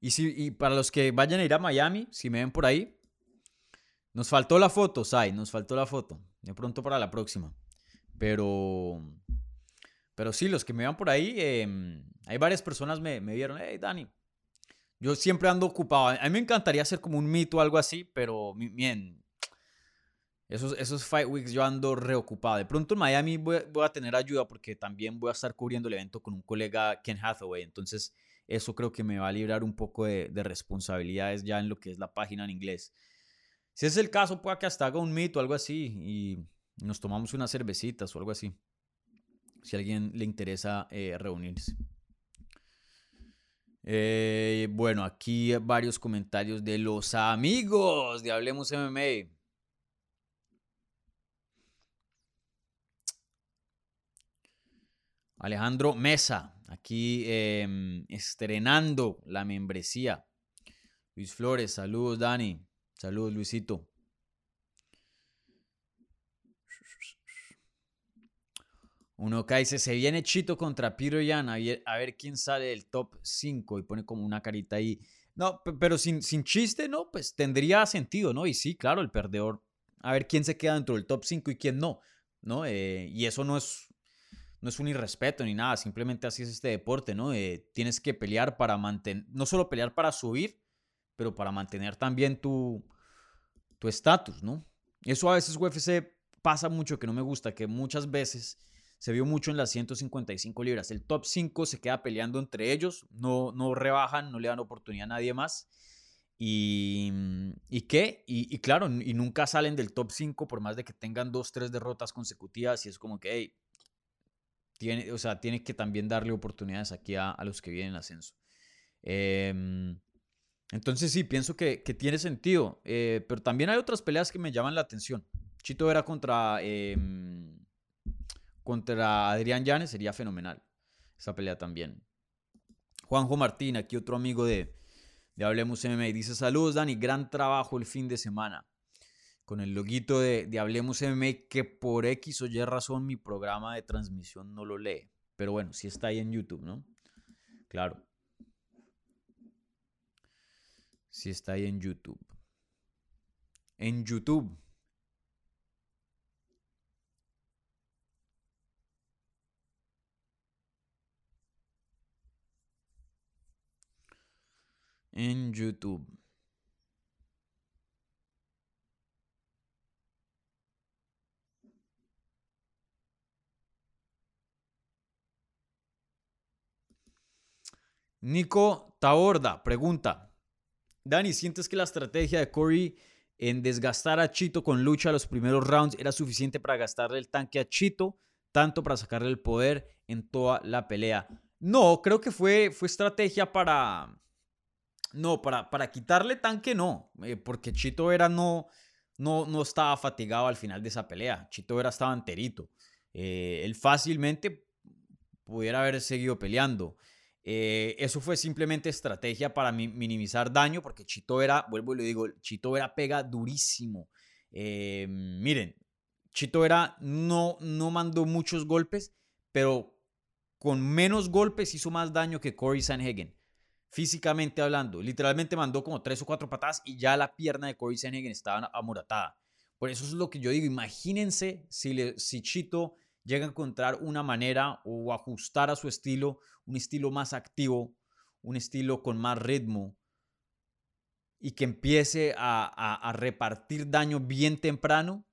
Y, si, y para los que vayan a ir a Miami, si me ven por ahí, nos faltó la foto, Sai, nos faltó la foto. De pronto para la próxima. Pero pero sí, los que me van por ahí, em, hay varias personas me, me vieron, hey Dani, yo siempre ando ocupado. A mí me encantaría hacer como un mito o algo así, pero bien, esos, esos Fight Weeks yo ando reocupado. De pronto en Miami voy, voy, a tener ayuda porque también voy a estar cubriendo el evento con un colega, Ken Hathaway. Entonces eso creo que me va a librar un poco de, de responsabilidades ya en lo que es la página en inglés. Si es el caso, pueda que hasta haga un mito o algo así y nos tomamos unas cervecitas o algo así si a alguien le interesa eh, reunirse. Eh, bueno, aquí varios comentarios de los amigos de Hablemos MMA. Alejandro Mesa, aquí em, estrenando la membresía. Luis Flores, saludos Dani, saludos Luisito. Uno que dice, se viene Chito contra Peter a ver, a ver quién sale del top 5 y pone como una carita ahí. No, pe- pero sin, sin chiste, ¿no? Pues tendría sentido, ¿no? Y sí, claro, el perdedor, a ver quién se queda dentro del top 5 y quién no, ¿no? Eh, y eso no es, no es un irrespeto ni nada, simplemente así es este deporte, ¿no? Eh, tienes que pelear para mantener, no solo pelear para subir, pero para mantener también tu tu estatus, ¿no? Eso a veces UFC pasa mucho que no me gusta, que muchas veces se vio mucho en las 155 libras. El top 5 se queda peleando entre ellos, no, no rebajan, no le dan oportunidad a nadie más. Y, ¿y qué? Y, y claro, y nunca salen del top 5 por más de que tengan dos, tres derrotas consecutivas. Y es como que, hey, tiene, o sea, tiene que también darle oportunidades aquí a, a los que vienen en ascenso. Em, entonces sí, pienso que, que tiene sentido. eh, pero también hay otras peleas que me llaman la atención. Chito Vera contra, em, contra Adrián Llanes sería fenomenal. Esa pelea también. Juanjo Martín, aquí otro amigo de, de Hablemos MMA, dice saludos Dani, gran trabajo el fin de semana. Con el loguito de, de Hablemos MMA que por X o Y razón mi programa de transmisión no lo lee. Pero bueno, sí está ahí en YouTube, ¿no? Claro. Sí está ahí en YouTube. En YouTube. En YouTube. Nico Taborda pregunta: Dani, ¿sientes que la estrategia de Corey en desgastar a Chito con lucha los primeros rounds era suficiente para gastarle el tanque a Chito, tanto para sacarle el poder en toda la pelea? No, creo que fue, fue estrategia para. No, para, para quitarle tanque no, eh, porque Chito Vera no, no, no estaba fatigado al final de esa pelea. Chito Vera estaba enterito. Eh, él fácilmente pudiera haber seguido peleando. Eh, eso fue simplemente estrategia para mi- minimizar daño, porque Chito Vera, vuelvo y le digo, Chito Vera pega durísimo. Miren, Chito Vera no, no mandó muchos golpes, pero con menos golpes hizo más daño que Corey Sanhagen. Físicamente hablando, literalmente mandó como tres o cuatro patadas y ya la pierna de Corey Sanhagen estaba amoratada. Por eso es lo que yo digo. Imagínense si, le, si Chito llega a encontrar una manera o ajustar a su estilo, un estilo más activo, un estilo con más ritmo y que empiece a repartir daño bien temprano,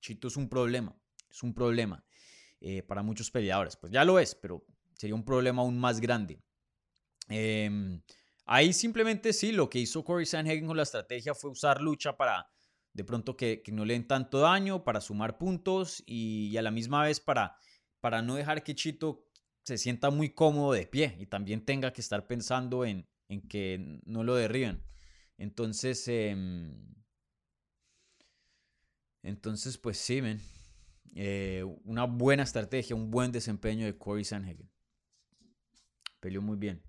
Chito es un problema. Es un problema eh, para muchos peleadores. Pues ya lo es, pero sería un problema aún más grande. Em, ahí simplemente sí, lo que hizo Corey Sanhagen con la estrategia fue usar lucha para de pronto que, que no le den tanto daño, para sumar puntos y, a la misma vez para, para no dejar que Chito se sienta muy cómodo de pie y también tenga que estar pensando en, en que no lo derriben. Entonces, em, entonces pues sí, men. Eh, una buena estrategia, un buen desempeño de Corey Sanhagen. Peleó muy bien.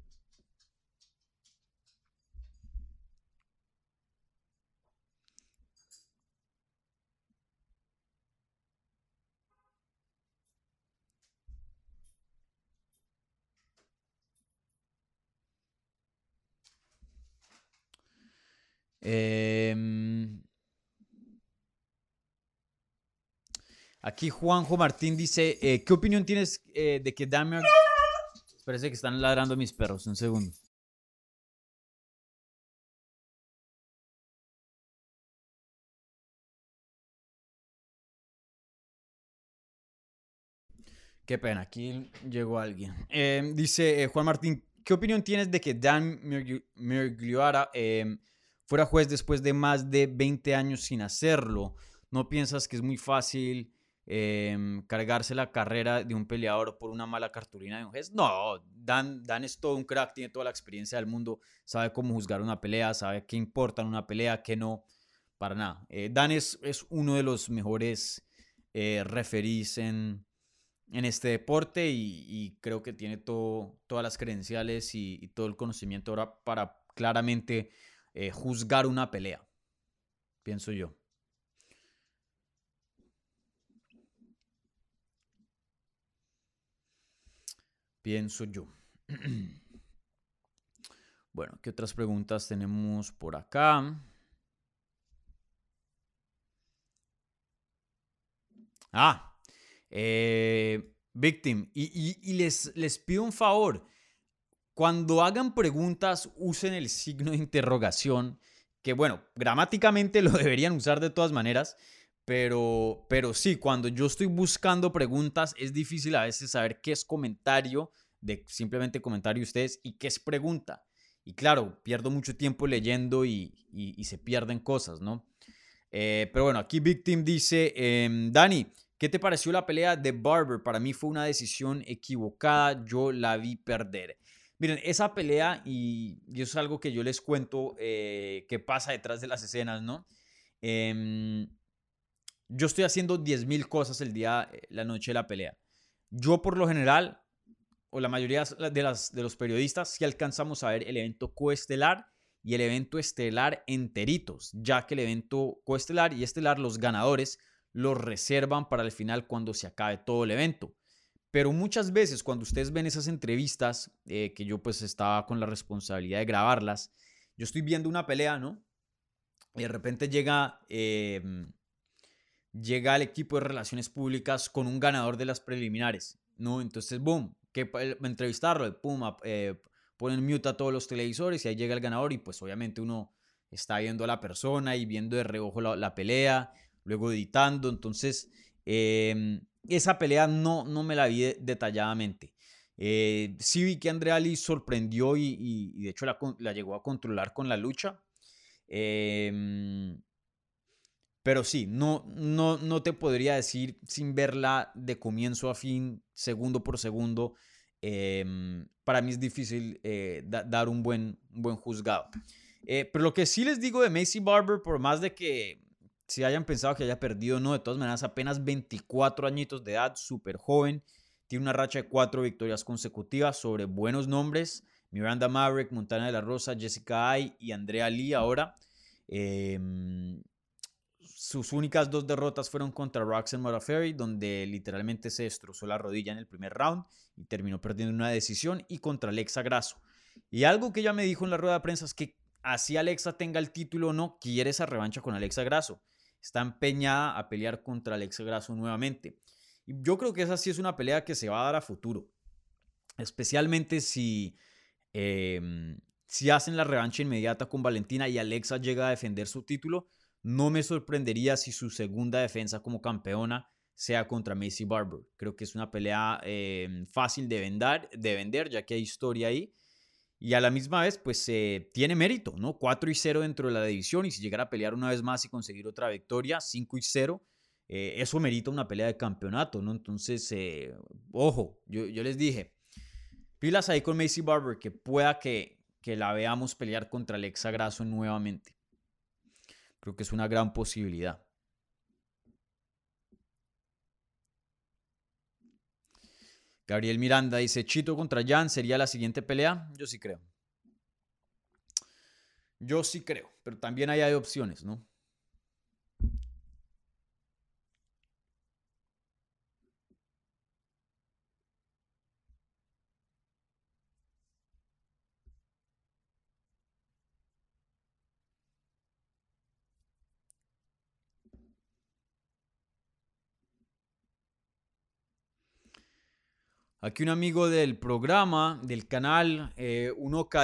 Em, aquí Juanjo Martín dice, eh, ¿qué opinión tienes eh, de que Damian... Parece que están ladrando mis perros, un segundo. Qué pena, aquí llegó alguien. Eh, dice eh, Juan Martín, ¿qué opinión tienes de que Dan Mirgliara eh, fuera juez después de más de 20 años sin hacerlo? ¿No piensas que es muy fácil eh, cargarse la carrera de un peleador por una mala cartulina de un juez? No, Dan, Dan es todo un crack, tiene toda la experiencia del mundo, sabe cómo juzgar una pelea, sabe qué importa en una pelea, qué no, para nada. Eh, Dan es, es uno de los mejores eh, referís en, en este deporte y, y creo que tiene todo, todas las credenciales y, y todo el conocimiento ahora para claramente eh, juzgar una pelea, pienso yo. pienso yo. Bueno, ¿qué otras preguntas tenemos por acá? Ah, eh, Victim. Y, les, les pido un favor. Cuando hagan preguntas, usen el signo de interrogación, que bueno, gramáticamente lo deberían usar de todas maneras, pero, pero sí, cuando yo estoy buscando preguntas, es difícil a veces saber qué es comentario, de simplemente comentario ustedes, y qué es pregunta. Y claro, pierdo mucho tiempo leyendo y, se pierden cosas, ¿no? Eh, pero bueno, aquí Victim dice, em, Dani, ¿Qué te pareció la pelea de Barber? Para mí fue una decisión equivocada, yo la vi perder. Miren, esa pelea, y, eso es algo que yo les cuento eh, que pasa detrás de las escenas, ¿no? Em, yo estoy haciendo 10.000 cosas el día, eh, la noche de la pelea. Yo por lo general, o la mayoría de, los periodistas, sí alcanzamos a ver el evento coestelar y el evento estelar enteritos, ya que el evento coestelar y estelar, los ganadores, los reservan para el final cuando se acabe todo el evento. Pero muchas veces cuando ustedes ven esas entrevistas, eh, que yo pues estaba con la responsabilidad de grabarlas, yo estoy viendo una pelea, ¿no? Y de repente llega, em, llega el equipo de relaciones públicas con un ganador de las preliminares, ¿no? Entonces, boom, que entrevistarlo, pum, eh, ponen mute a todos los televisores y ahí llega el ganador y pues obviamente uno está viendo a la persona y viendo de reojo la pelea, luego editando. Entonces, em, esa pelea no, no me la vi detalladamente. Eh, sí vi que Andrea Lee sorprendió y, de hecho la, llegó a controlar con la lucha. Em, pero sí, no, no, no te podría decir sin verla de comienzo a fin, segundo por segundo. Em, para mí es difícil eh, dar un buen, un buen juzgado. Eh, pero lo que sí les digo de Macy Barber, por más de que si hayan pensado que haya perdido, no, de todas maneras, apenas 24 añitos de edad, súper joven, tiene una racha de cuatro victorias consecutivas sobre buenos nombres, Miranda Maverick, Montana de la Rosa, Jessica Ay y Andrea Lee ahora. Em, sus únicas dos derrotas fueron contra Roxanne Modafferi, donde literalmente se destrozó la rodilla en el primer round y terminó perdiendo una decisión, y contra Alexa Grasso. Y algo que ella me dijo en la rueda de prensa es que así Alexa tenga el título o no, quiere esa revancha con Alexa Grasso está empeñada a pelear contra Alex Grasso nuevamente. Y yo creo que esa sí es una pelea que se va a dar a futuro. Especialmente si, em, si hacen la revancha inmediata con Valentina y Alexa llega a defender su título. No me sorprendería si su segunda defensa como campeona sea contra Macy Barber. Creo que es una pelea em, fácil de vender, de vender, ya que hay historia ahí. Y a la misma vez, pues eh, tiene mérito, ¿no? 4 y 0 dentro de la división y si llegara a pelear una vez más y conseguir otra victoria, 5 y 0, eh, eso merita una pelea de campeonato, ¿no? Entonces, eh, ojo, yo, les dije, pilas ahí con Macy Barber, que pueda que, que la veamos pelear contra Alexa Grasso nuevamente. Creo que es una gran posibilidad. Gabriel Miranda dice, Chito contra Jan sería la siguiente pelea. Yo sí creo. Yo sí creo, pero también hay opciones, ¿no? Aquí un amigo del programa, del canal, eh,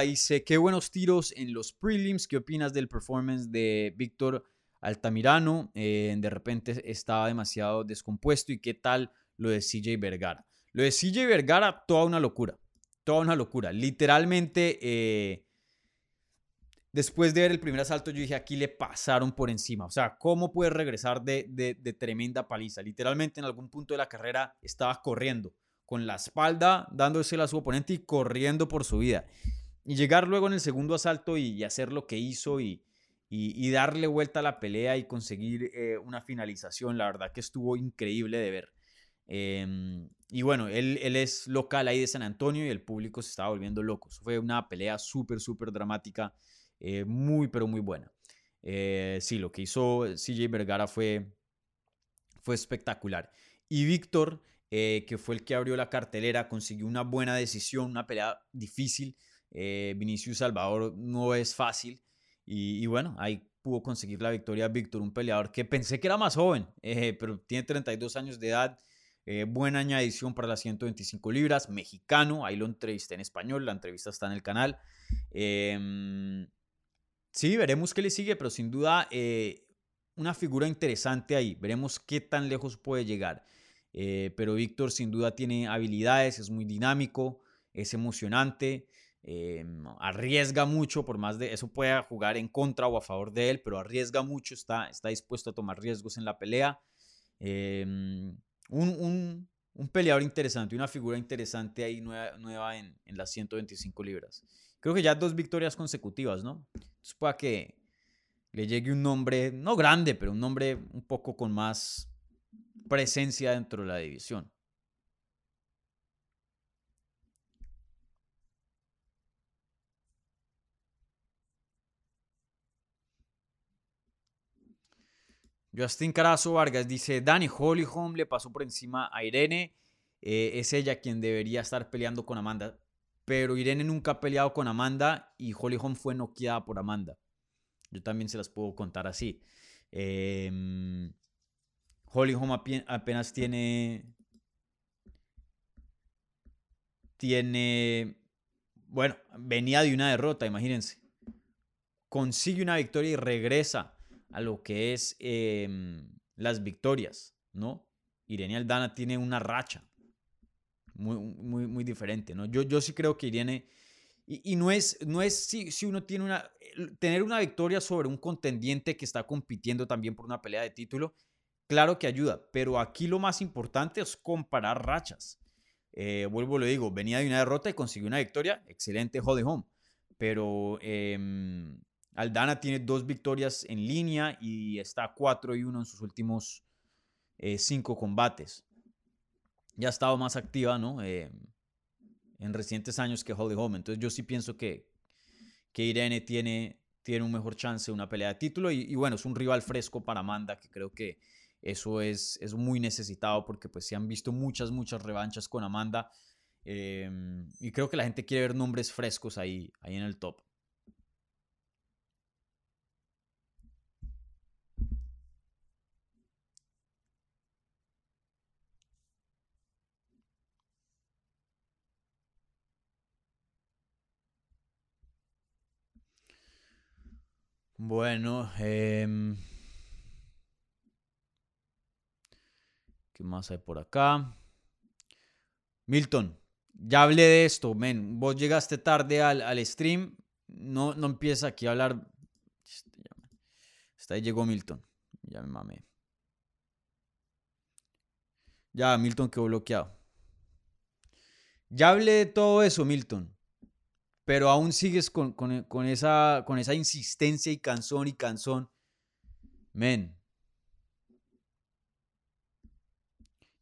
dice, qué buenos tiros en los prelims, ¿qué opinas del performance de Víctor Altamirano? Eh, de repente estaba demasiado descompuesto y qué tal lo de CJ Vergara. Lo de CJ Vergara, toda una locura, toda una locura. Literalmente, eh, después de ver el primer asalto, yo dije, aquí le pasaron por encima. O sea, ¿cómo puede regresar de, de tremenda paliza? Literalmente en algún punto de la carrera estaba corriendo con la espalda dándosela a su oponente y corriendo por su vida. Y llegar luego en el segundo asalto y, hacer lo que hizo y, darle vuelta a la pelea y conseguir eh, una finalización, la verdad que estuvo increíble de ver. Em, y bueno, él, él, es local ahí de San Antonio y el público se estaba volviendo loco. Fue una pelea súper, súper dramática, eh, muy, pero muy buena. Eh, sí, lo que hizo CJ Vergara fue, fue espectacular. Y Víctor eh, que fue el que abrió la cartelera, consiguió una buena decisión, una pelea difícil. Eh, Vinicius Salvador no es fácil. Y, bueno, ahí pudo conseguir la victoria Víctor, un peleador que pensé que era más joven, pero tiene 32 años de edad. buena añadición para las 125 libras, mexicano, ahí lo entrevisté en español, la entrevista está en el canal. Em, sí, veremos qué le sigue, pero sin duda una figura interesante ahí. Veremos qué tan lejos puede llegar. Eh, pero Víctor sin duda tiene habilidades, es muy dinámico, es emocionante, eh, arriesga mucho, por más de eso pueda jugar en contra o a favor de él, pero arriesga mucho, está, está dispuesto a tomar riesgos en la pelea. Eh, un, un, peleador interesante, una figura interesante ahí nueva, nueva en, en, las 125 libras. Creo que ya dos victorias consecutivas, ¿no? Entonces pueda que le llegue un nombre, no grande, pero un nombre un poco con más presencia dentro de la división. Justin Carazo Vargas dice, Dani Hollyholm le pasó por encima a Irene, eh, es ella quien debería estar peleando con Amanda, pero Irene nunca ha peleado con Amanda y Hollyholm fue noqueada por Amanda. Yo también se las puedo contar así. Eh, Holly Home apenas tiene. Tiene. Bueno, venía de una derrota, imagínense. Consigue una victoria y regresa a lo que es em, las victorias, ¿no? Irene Aldana tiene una racha muy, muy, muy diferente, ¿no? Yo, yo sí creo que Irene y, no es, no es si, si, uno tiene una... Tener una victoria sobre un contendiente que está compitiendo también por una pelea de título, claro que ayuda, pero aquí lo más importante es comparar rachas. Eh, vuelvo, lo digo, venía de una derrota y consiguió una victoria, excelente Holly Home, pero em, Aldana tiene dos victorias en línea y está 4 y 1 en sus últimos 5 eh, combates. Ya ha estado más activa, ¿no? Em, en recientes años que Holly Holm. Entonces yo sí pienso que, que Irene tiene, tiene un mejor chance de una pelea de título y, bueno, es un rival fresco para Amanda que creo que eso es, es muy necesitado porque pues se han visto muchas, muchas revanchas con Amanda em, y creo que la gente quiere ver nombres frescos ahí, ahí en el top. Bueno, em, ¿qué más hay por acá? Milton, ya hablé de esto, men. Vos llegaste tarde al, al stream. No, no empieza aquí a hablar. Hasta ahí llegó Milton. Ya me mamé. Ya, Milton quedó bloqueado. Ya hablé de todo eso, Milton pero aún sigues con, esa, con esa insistencia y canzón y canzón. Men.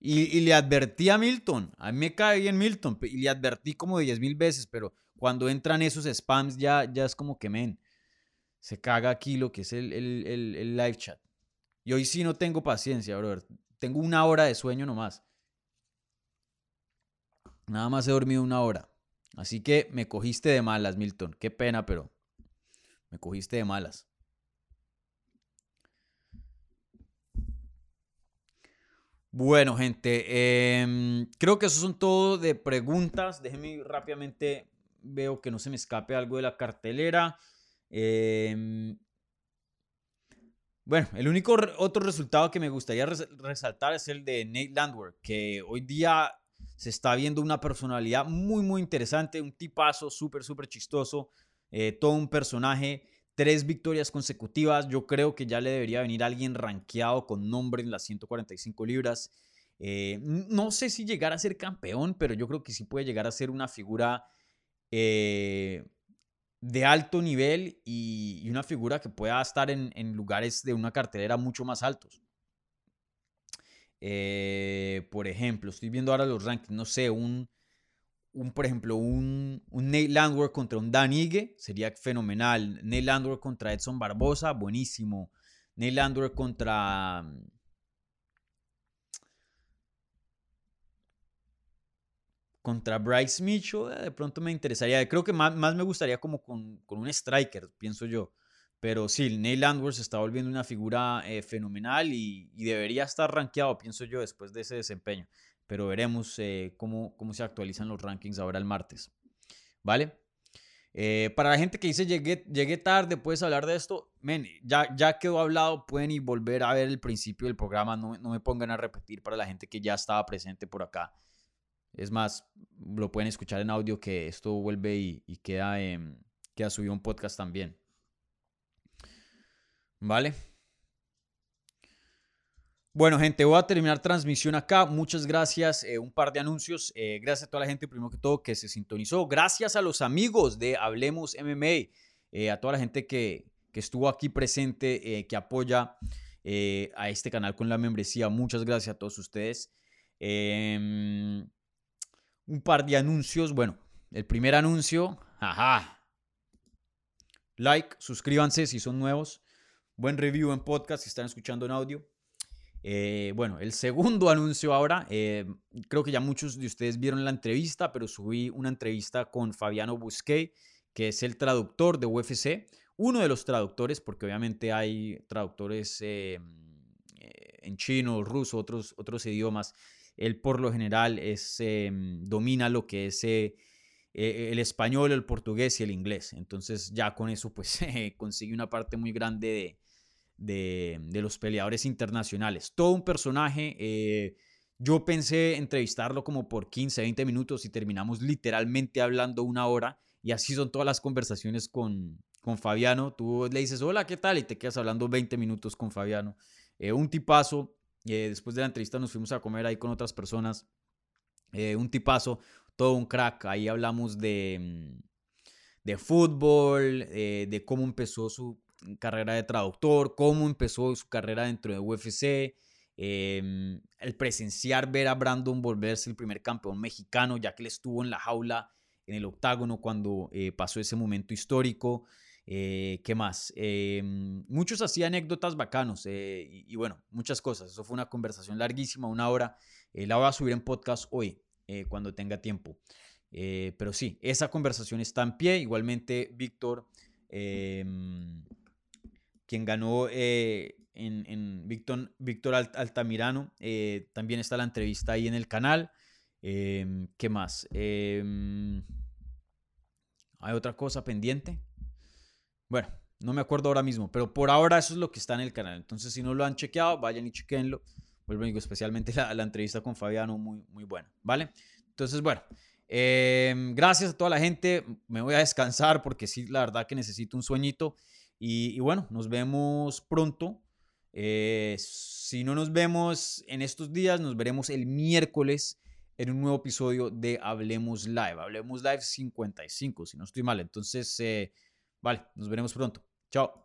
Y, le advertí a Milton, a mí me cae bien Milton, y le advertí como 10 mil veces, pero cuando entran esos spams ya, ya es como que, men, se caga aquí lo que es el, el live chat. Y hoy sí no tengo paciencia, brother. Tengo una hora de sueño nomás. Nada más he dormido una hora. Así que me cogiste de malas, Milton. Qué pena, pero me cogiste de malas. Bueno, gente, em, creo que eso son todo de preguntas. Déjenme rápidamente, veo que no se me escape algo de la cartelera. Em, bueno, el único otro resultado que me gustaría resaltar es el de Nate Landwehr, que hoy día se está viendo una personalidad muy, muy interesante, un tipazo súper, súper chistoso, eh, todo un personaje, tres victorias consecutivas. Yo creo que ya le debería venir alguien rankeado con nombre en las 145 libras. Eh, no sé si llegar a ser campeón, pero yo creo que sí puede llegar a ser una figura eh, de alto nivel y, una figura que pueda estar en, lugares de una cartelera mucho más altos. Eh, por ejemplo, estoy viendo ahora los rankings, no sé, un, un por ejemplo, un, Nate Landwehr contra un Dan Ige sería fenomenal. Nate Landwehr contra Edson Barbosa, buenísimo. Nate Landwehr contra... contra Bryce Mitchell, eh, de pronto me interesaría. Creo que más, más me gustaría como con, con, un striker, pienso yo. Pero sí, Neil Landwehr se está volviendo una figura eh, fenomenal y, y, debería estar rankeado, pienso yo, después de ese desempeño. Pero veremos eh, cómo, cómo se actualizan los rankings ahora el martes. ¿Vale? Eh, para la gente que dice llegué, llegué tarde, puedes hablar de esto. Men, ya, ya quedó hablado, pueden ir volver a ver el principio del programa. No, no me pongan a repetir para la gente que ya estaba presente por acá. Es más, lo pueden escuchar en audio que esto vuelve y, y queda, eh, queda subido un podcast también. ¿Vale? Bueno, gente, voy a terminar transmisión acá. Muchas gracias. Eh, un par de anuncios. Eh, gracias a toda la gente, primero que todo, que se sintonizó. Gracias a los amigos de Hablemos MMA. Eh, a toda la gente que, que estuvo aquí presente, que apoya a este canal con la membresía. Muchas gracias a todos ustedes. Em, un par de anuncios. Bueno, el primer anuncio. Ajá. Like, suscríbanse si son nuevos. Buen review en podcast si están escuchando en audio. Eh, bueno, el segundo anuncio ahora, eh, creo que ya muchos de ustedes vieron la entrevista, pero subí una entrevista con Fabiano Busquet, que es el traductor de UFC, uno de los traductores, porque obviamente hay traductores eh, en chino, ruso, otros, otros idiomas. Él por lo general es, domina lo que es el español, el portugués y el inglés. Entonces ya con eso pues consigue una parte muy grande de de, de, los peleadores internacionales. Todo un personaje. Eh, yo pensé entrevistarlo como por 15, 20 minutos y terminamos literalmente hablando una hora. Y así son todas las conversaciones con, con Fabiano. Tú le dices, hola, ¿qué tal? Y te quedas hablando 20 minutos con Fabiano. Eh, un tipazo. Eh, después de la entrevista nos fuimos a comer ahí con otras personas. Un tipazo, todo un crack. Ahí hablamos de, mm, de fútbol, de cómo empezó su carrera de traductor, cómo empezó su carrera dentro de UFC, eh, el presenciar ver a Brandon volverse el primer campeón mexicano, ya que él estuvo en la jaula, en el octágono, cuando eh, pasó ese momento histórico. Eh, ¿Qué más? Em, muchos hacían anécdotas bacanos eh, y, y, bueno, muchas cosas. Eso fue una conversación larguísima, una hora. la voy a subir en podcast hoy, cuando tenga tiempo. pero sí, esa conversación está en pie. Igualmente, Víctor em, quien ganó eh, en, en Víctor, Víctor Altamirano. Eh, también está la entrevista ahí en el canal. Eh, ¿Qué más? Em, ¿Hay otra cosa pendiente? Bueno, no me acuerdo ahora mismo, pero por ahora eso es lo que está en el canal. Entonces, si no lo han chequeado, vayan y chequenlo. Vuelvo digo, especialmente la, la, entrevista con Fabiano, muy, muy buena, ¿vale? Entonces, bueno, eh, gracias a toda la gente. Me voy a descansar porque sí, la verdad que necesito un sueñito. Y, bueno, nos vemos pronto. Eh, si no nos vemos en estos días, nos veremos el miércoles en un nuevo episodio de Hablemos Live. Hablemos Live 55, si no estoy mal. Entonces, eh, vale, nos veremos pronto. Chao.